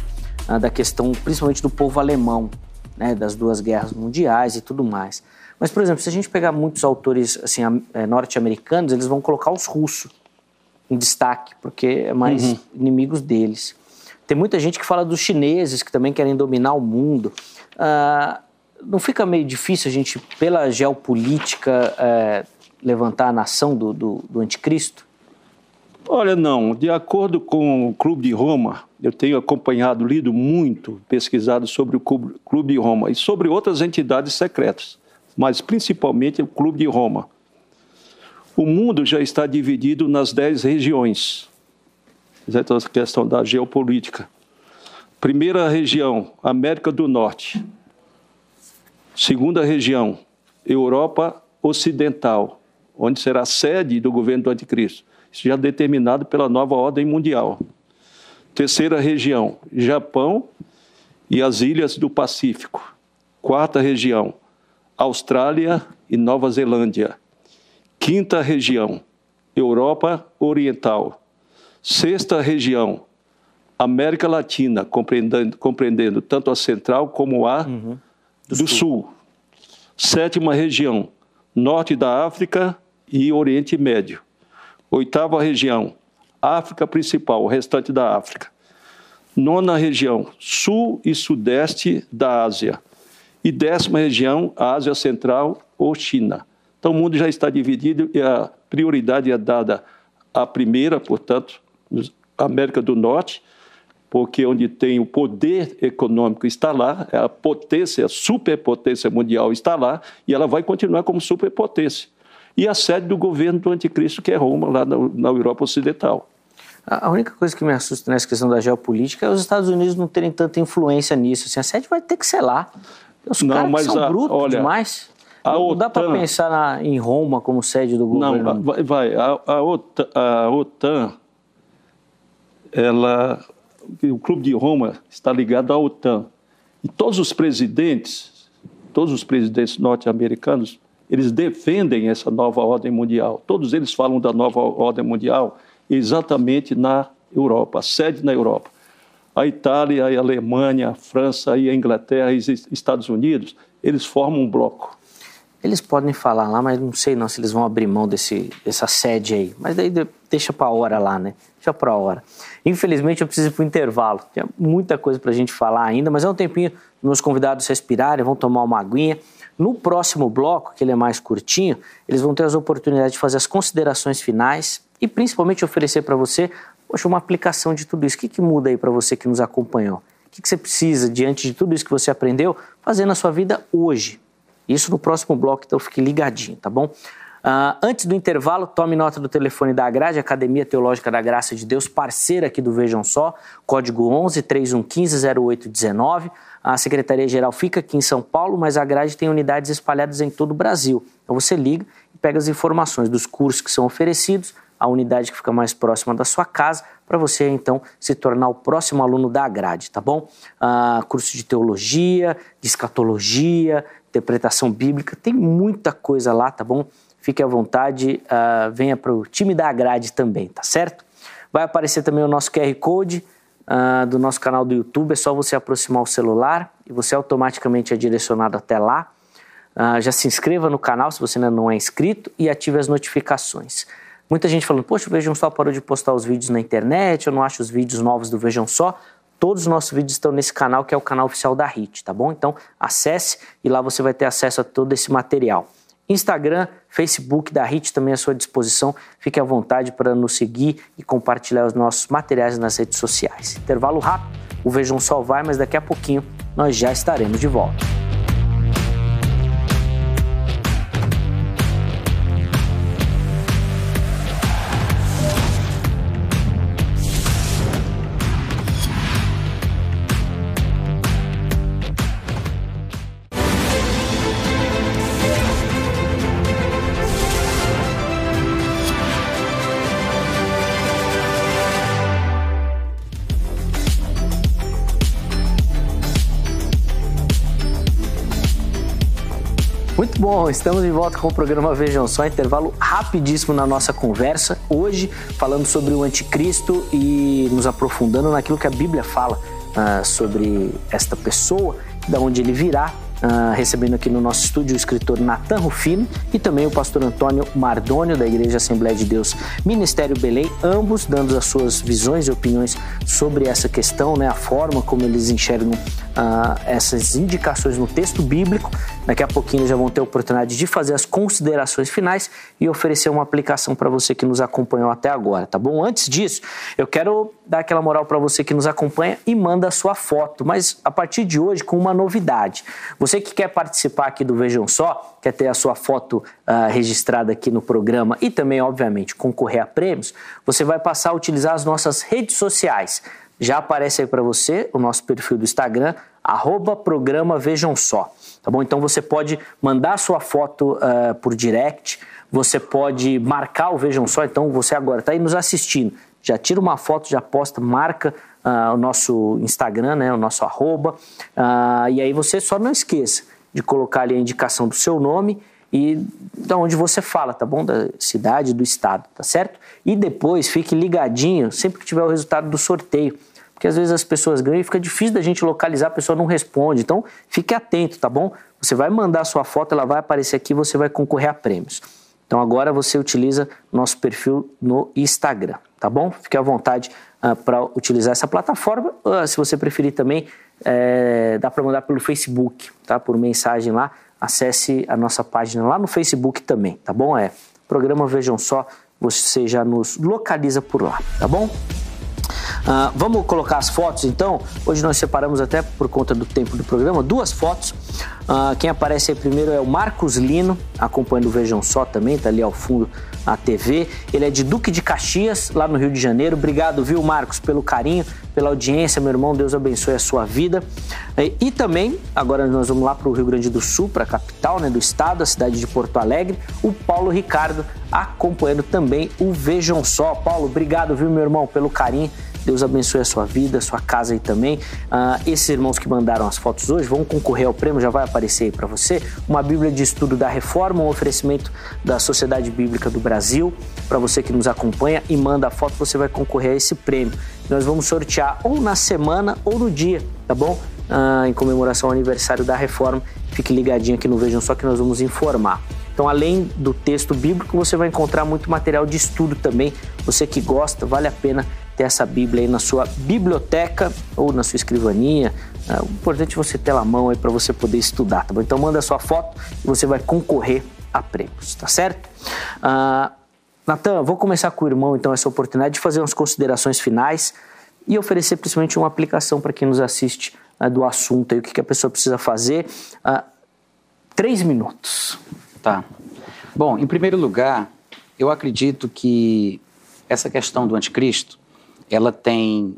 uh, da questão, principalmente do povo alemão, né, das duas guerras mundiais e tudo mais. Mas, por exemplo, se a gente pegar muitos autores assim, é, norte-americanos, eles vão colocar os russos em destaque, porque é mais uhum. inimigos deles. Tem muita gente que fala dos chineses, que também querem dominar o mundo. Ah, não fica meio difícil a gente, pela geopolítica, é, levantar a nação do, do, do anticristo? Olha, não. De acordo com o Clube de Roma, eu tenho acompanhado, lido muito, pesquisado sobre o Clube de Roma e sobre outras entidades secretas mas principalmente o Clube de Roma. O mundo já está dividido nas dez regiões. Essa questão da geopolítica. Primeira região, América do Norte. Segunda região, Europa Ocidental, onde será a sede do governo do Anticristo. Isso já é determinado pela nova ordem mundial. Terceira região, Japão e as ilhas do Pacífico. Quarta região, Austrália e Nova Zelândia. Quinta região, Europa Oriental. Sexta região, América Latina, compreendendo, compreendendo tanto a central como a uhum. do, do sul. sul. Sétima região, norte da África e Oriente Médio. Oitava região, África principal, o restante da África. Nona região, sul e sudeste da Ásia. E décima região, Ásia Central ou China. Então o mundo já está dividido e a prioridade é dada à primeira, portanto, América do Norte, porque onde tem o poder econômico está lá, a potência, a superpotência mundial está lá, e ela vai continuar como superpotência. E a sede do governo do anticristo, que é Roma, lá na, na Europa Ocidental. A única coisa que me assusta nessa questão da geopolítica é os Estados Unidos não terem tanta influência nisso. Assim, a sede vai ter que ser lá. Os não, caras mas são a, brutos olha, demais. A não OTAN, dá para pensar na, em Roma como sede do governo. Não, vai. vai. A, a, OTAN, a OTAN, ela, o Clube de Roma está ligado à OTAN. E todos os presidentes, todos os presidentes norte-americanos, eles defendem essa nova ordem mundial. Todos eles falam da nova ordem mundial exatamente na Europa, a sede na Europa a Itália, a Alemanha, a França, a Inglaterra e os Estados Unidos, eles formam um bloco. Eles podem falar lá, mas não sei não se eles vão abrir mão desse, dessa sede aí. Mas daí deixa para a hora lá, né? Deixa para a hora. Infelizmente eu preciso ir para o intervalo. Tem muita coisa para a gente falar ainda, mas é um tempinho meus convidados respirarem, vão tomar uma aguinha. No próximo bloco, que ele é mais curtinho, eles vão ter as oportunidades de fazer as considerações finais e principalmente oferecer para você Poxa, uma aplicação de tudo isso. O que, que muda aí para você que nos acompanhou? O que, que você precisa, diante de tudo isso que você aprendeu, fazer na sua vida hoje? Isso no próximo bloco, então fique ligadinho, tá bom? Uh, antes do intervalo, tome nota do telefone da Grade, Academia Teológica da Graça de Deus, parceira aqui do Vejam Só, código 11 3115 0819. A Secretaria-Geral fica aqui em São Paulo, mas a Grade tem unidades espalhadas em todo o Brasil. Então você liga e pega as informações dos cursos que são oferecidos, a unidade que fica mais próxima da sua casa, para você então se tornar o próximo aluno da grade, tá bom? Ah, curso de teologia, de escatologia, interpretação bíblica, tem muita coisa lá, tá bom? Fique à vontade, ah, venha para o time da grade também, tá certo? Vai aparecer também o nosso QR Code ah, do nosso canal do YouTube, é só você aproximar o celular e você automaticamente é direcionado até lá. Uh, já se inscreva no canal se você ainda não é inscrito e ative as notificações. Muita gente falando, poxa, o Vejam Só parou de postar os vídeos na internet, eu não acho os vídeos novos do Vejam Só. Todos os nossos vídeos estão nesse canal, que é o canal oficial da HIT, tá bom? Então, acesse e lá você vai ter acesso a todo esse material. Instagram, Facebook da HIT também à sua disposição. Fique à vontade para nos seguir e compartilhar os nossos materiais nas redes sociais. Intervalo rápido, o Vejam Só vai, mas daqui a pouquinho nós já estaremos de volta. Bom, estamos de volta com o programa Vejam Só, intervalo rapidíssimo na nossa conversa. Hoje, falando sobre o anticristo e nos aprofundando naquilo que a Bíblia fala uh, sobre esta pessoa da onde ele virá Uh, recebendo aqui no nosso estúdio o escritor Natan Rufino e também o pastor Antônio Mardônio, da Igreja Assembleia de Deus Ministério Belém, ambos dando as suas visões e opiniões sobre essa questão, né, a forma como eles enxergam essas indicações no texto bíblico. Daqui a pouquinho já vão ter a oportunidade de fazer as considerações finais e oferecer uma aplicação para você que nos acompanhou até agora, tá bom? Antes disso, eu quero dar aquela moral para você que nos acompanha e manda a sua foto, mas a partir de hoje com uma novidade. Você que quer participar aqui do Vejam Só, quer ter a sua foto uh, registrada aqui no programa e também, obviamente, concorrer a prêmios, você vai passar a utilizar as nossas redes sociais. Já aparece aí para você o nosso perfil do Instagram, arroba programa Vejam Só. Tá bom? Então você pode mandar sua foto uh, por direct, você pode marcar o Vejam Só, então você agora está aí nos assistindo, já tira uma foto, já posta, marca uh, o nosso Instagram, né, o nosso arroba, uh, e aí você só não esqueça de colocar ali a indicação do seu nome e da onde você fala, tá bom? Da cidade, do estado, tá certo? E depois fique ligadinho sempre que tiver o resultado do sorteio porque às vezes as pessoas ganham e fica difícil da gente localizar, a pessoa não responde. Então, fique atento, tá bom? Você vai mandar sua foto, ela vai aparecer aqui, você vai concorrer a prêmios. Então, agora você utiliza nosso perfil no Instagram, tá bom? Fique à vontade ah, para utilizar essa plataforma. Uh, se você preferir também, é, dá para mandar pelo Facebook, tá? Por mensagem lá. Acesse a nossa página lá no Facebook também, tá bom? É programa Vejam Só, você já nos localiza por lá, tá bom? Uh, vamos colocar as fotos então? Hoje nós separamos até por conta do tempo do programa duas fotos. Uh, quem aparece aí primeiro é o Marcos Lino, acompanhando o Vejam Só também, tá ali ao fundo a TV. Ele é de Duque de Caxias, lá no Rio de Janeiro. Obrigado, viu, Marcos, pelo carinho, pela audiência, meu irmão. Deus abençoe a sua vida. E também, agora nós vamos lá para o Rio Grande do Sul, para a capital né, do estado, a cidade de Porto Alegre. O Paulo Ricardo acompanhando também o Vejam Só. Paulo, obrigado, viu, meu irmão, pelo carinho Deus abençoe a sua vida, a sua casa aí também. Uh, esses irmãos que mandaram as fotos hoje vão concorrer ao prêmio, já vai aparecer aí para você. Uma Bíblia de Estudo da Reforma, um oferecimento da Sociedade Bíblica do Brasil. Para você que nos acompanha e manda a foto, você vai concorrer a esse prêmio. Nós vamos sortear ou na semana ou no dia, tá bom? Uh, em comemoração ao aniversário da Reforma. Fique ligadinho aqui no Vejam Só que nós vamos informar. Então, além do texto bíblico, você vai encontrar muito material de estudo também. Você que gosta, vale a pena ter essa Bíblia aí na sua biblioteca ou na sua escrivaninha. É, importante é você ter ela à mão aí para você poder estudar, tá bom? Então manda a sua foto e você vai concorrer a prêmios, tá certo? Ah, Natan, vou começar com o irmão então essa oportunidade de fazer umas considerações finais e oferecer principalmente uma aplicação para quem nos assiste ah, do assunto aí, o que, que a pessoa precisa fazer. Ah, três minutos. Tá. Bom, em primeiro lugar, eu acredito que essa questão do anticristo ela tem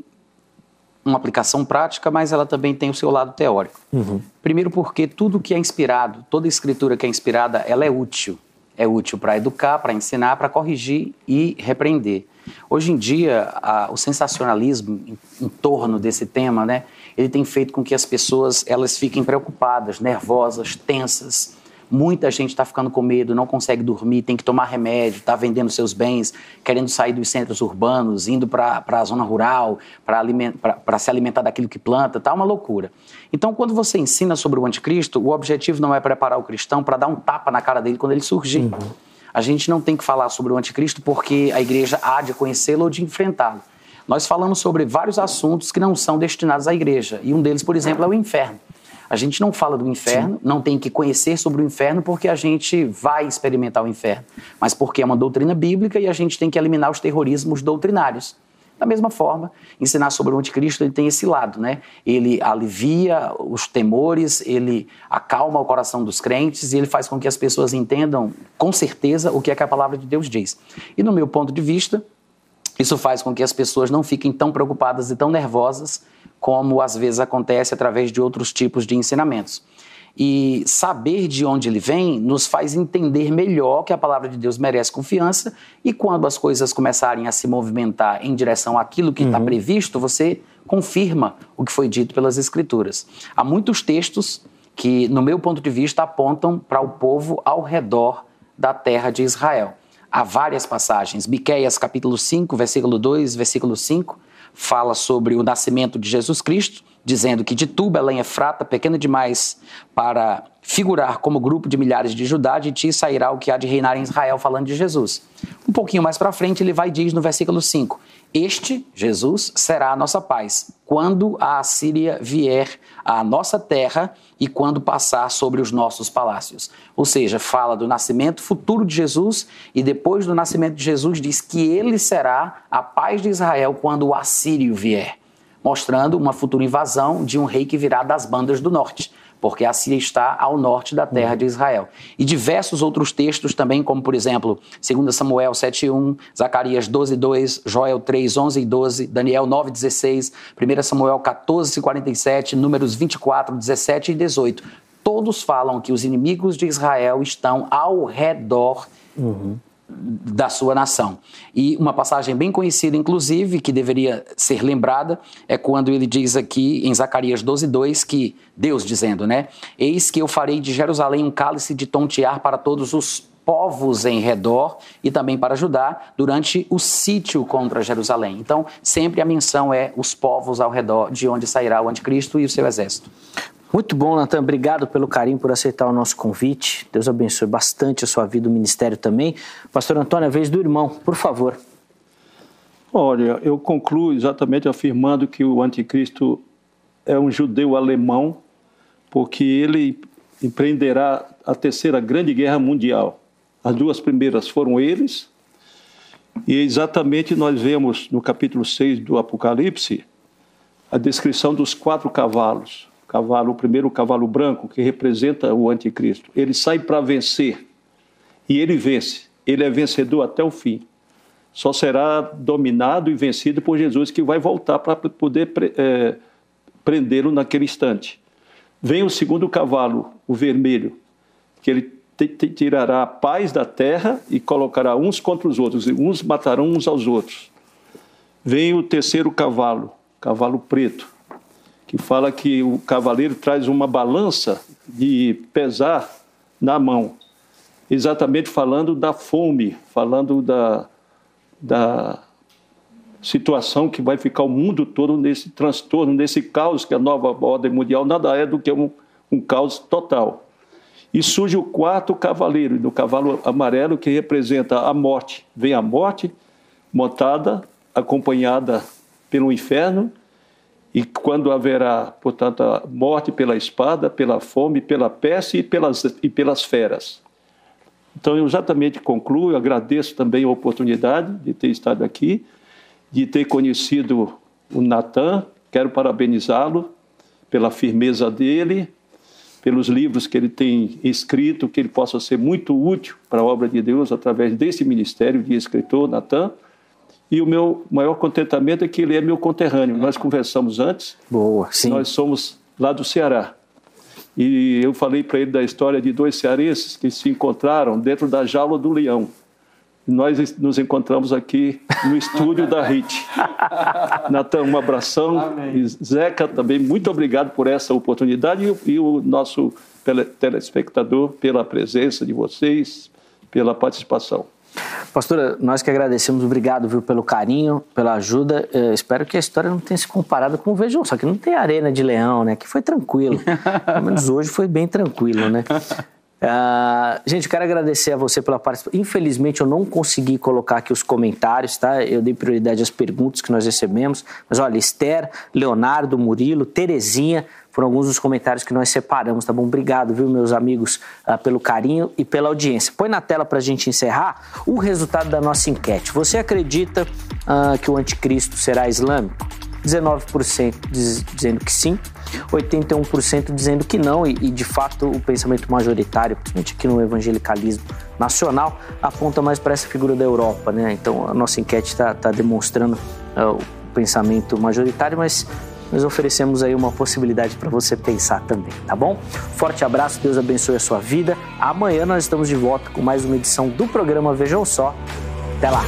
uma aplicação prática, mas ela também tem o seu lado teórico. Uhum. Primeiro porque tudo que é inspirado, toda escritura que é inspirada, ela é útil. É útil para educar, para ensinar, para corrigir e repreender. Hoje em dia, a, o sensacionalismo em, em, torno desse tema, né, ele tem feito com que as pessoas elas fiquem preocupadas, nervosas, tensas, Muita gente está ficando com medo, não consegue dormir, tem que tomar remédio, está vendendo seus bens, querendo sair dos centros urbanos, indo para a zona rural, para se alimentar daquilo que planta, tá uma loucura. Então, quando você ensina sobre o anticristo, o objetivo não é preparar o cristão para dar um tapa na cara dele quando ele surgir. Uhum. A gente não tem que falar sobre o anticristo porque a igreja há de conhecê-lo ou de enfrentá-lo. Nós falamos sobre vários assuntos que não são destinados à igreja, e um deles, por exemplo, é o inferno. A gente não fala do inferno, Sim. não tem que conhecer sobre o inferno porque a gente vai experimentar o inferno, mas porque é uma doutrina bíblica e a gente tem que eliminar os terrorismos doutrinários. Da mesma forma, ensinar sobre o anticristo ele tem esse lado, né? Ele alivia os temores, ele acalma o coração dos crentes e ele faz com que as pessoas entendam com certeza o que é que a palavra de Deus diz. E no meu ponto de vista, isso faz com que as pessoas não fiquem tão preocupadas e tão nervosas como às vezes acontece através de outros tipos de ensinamentos. E saber de onde ele vem nos faz entender melhor que a palavra de Deus merece confiança e quando as coisas começarem a se movimentar em direção àquilo que está uhum. previsto, você confirma o que foi dito pelas Escrituras. Há muitos textos que, no meu ponto de vista, apontam para o povo ao redor da terra de Israel. Há várias passagens. Miqueias capítulo 5, versículo 2, versículo 5, fala sobre o nascimento de Jesus Cristo, dizendo que de tu, Belém Efrata, pequena demais para figurar como grupo de milhares de Judá, de ti sairá o que há de reinar em Israel, falando de Jesus. Um pouquinho mais para frente, ele vai e diz no versículo 5: Este, Jesus, será a nossa paz, quando a Assíria vier à nossa terra e quando passar sobre os nossos palácios. Ou seja, fala do nascimento futuro de Jesus e depois do nascimento de Jesus diz que ele será a paz de Israel quando o assírio vier, mostrando uma futura invasão de um rei que virá das bandas do norte porque a Síria está ao norte da terra de Israel. E diversos outros textos também, como por exemplo, 2 Samuel 7:1, Zacarias 12:2, Joel 3:11 e 12, Daniel 9:16, 1 Samuel 14:47, Números 24, 17 e 18. Todos falam que os inimigos de Israel estão ao redor uhum da sua nação. E uma passagem bem conhecida, inclusive, que deveria ser lembrada, é quando ele diz aqui em Zacarias 12:2 que Deus dizendo, né? Eis que eu farei de Jerusalém um cálice de tontear para todos os povos em redor e também para ajudar durante o sítio contra Jerusalém. Então, sempre a menção é os povos ao redor de onde sairá o anticristo e o seu exército. Muito bom, Natan. Obrigado pelo carinho, por aceitar o nosso convite. Deus abençoe bastante a sua vida, o ministério também. Pastor Antônio, a vez do irmão, por favor. Olha, eu concluo exatamente afirmando que o anticristo é um judeu alemão, porque ele empreenderá a terceira grande guerra mundial. As duas primeiras foram eles, e exatamente nós vemos no capítulo 6 do Apocalipse a descrição dos quatro cavalos cavalo, o primeiro cavalo branco, que representa o anticristo. Ele sai para vencer e ele vence. Ele é vencedor até o fim. Só será dominado e vencido por Jesus, que vai voltar para poder é, prendê-lo naquele instante. Vem o segundo cavalo, o vermelho, que ele tirará a paz da terra e colocará uns contra os outros, e uns matarão uns aos outros. Vem o terceiro cavalo, cavalo preto, que fala que o cavaleiro traz uma balança de pesar na mão, exatamente falando da fome, falando da, da situação que vai ficar o mundo todo nesse transtorno, nesse caos que a nova ordem mundial nada é do que um, um caos total. E surge o quarto cavaleiro, do cavalo amarelo, que representa a morte. Vem a morte montada, acompanhada pelo inferno, e quando haverá, portanto, a morte pela espada, pela fome, pela peste e pelas, e pelas feras. Então, eu exatamente concluo, agradeço também a oportunidade de ter estado aqui, de ter conhecido o Natan, quero parabenizá-lo pela firmeza dele, pelos livros que ele tem escrito, que ele possa ser muito útil para a obra de Deus através desse ministério de escritor, Natan. E o meu maior contentamento é que ele é meu conterrâneo. Nós conversamos antes. Boa, sim. Nós somos lá do Ceará. E eu falei para ele da história de dois cearenses que se encontraram dentro da jaula do leão. Nós nos encontramos aqui no estúdio da HIT. Natan, um abração. Amém. Zeca, também muito obrigado por essa oportunidade e, e o nosso telespectador pela presença de vocês, pela participação. Pastora, nós que agradecemos, obrigado viu, pelo carinho, pela ajuda. Eu espero que a história não tenha se comparado com o Vejam, só que não tem arena de leão, né? Que foi tranquilo. Pelo menos hoje foi bem tranquilo, né? Uh, gente, quero agradecer a você pela participação. Infelizmente, eu não consegui colocar aqui os comentários, tá? Eu dei prioridade às perguntas que nós recebemos. Mas olha, Esther, Leonardo, Murilo, Terezinha, foram alguns dos comentários que nós separamos, tá bom? Obrigado, viu, meus amigos, uh, pelo carinho e pela audiência. Põe na tela para a gente encerrar o resultado da nossa enquete. Você acredita uh, que o anticristo será islâmico? 19% diz, dizendo que sim, 81% dizendo que não, e, e, de fato o pensamento majoritário, principalmente aqui no evangelicalismo nacional, aponta mais para essa figura da Europa, né? Então a nossa enquete está tá demonstrando uh, o pensamento majoritário, mas nós oferecemos aí uma possibilidade para você pensar também, tá bom? Forte abraço, Deus abençoe a sua vida. Amanhã nós estamos de volta com mais uma edição do programa Vejam Só. Até lá!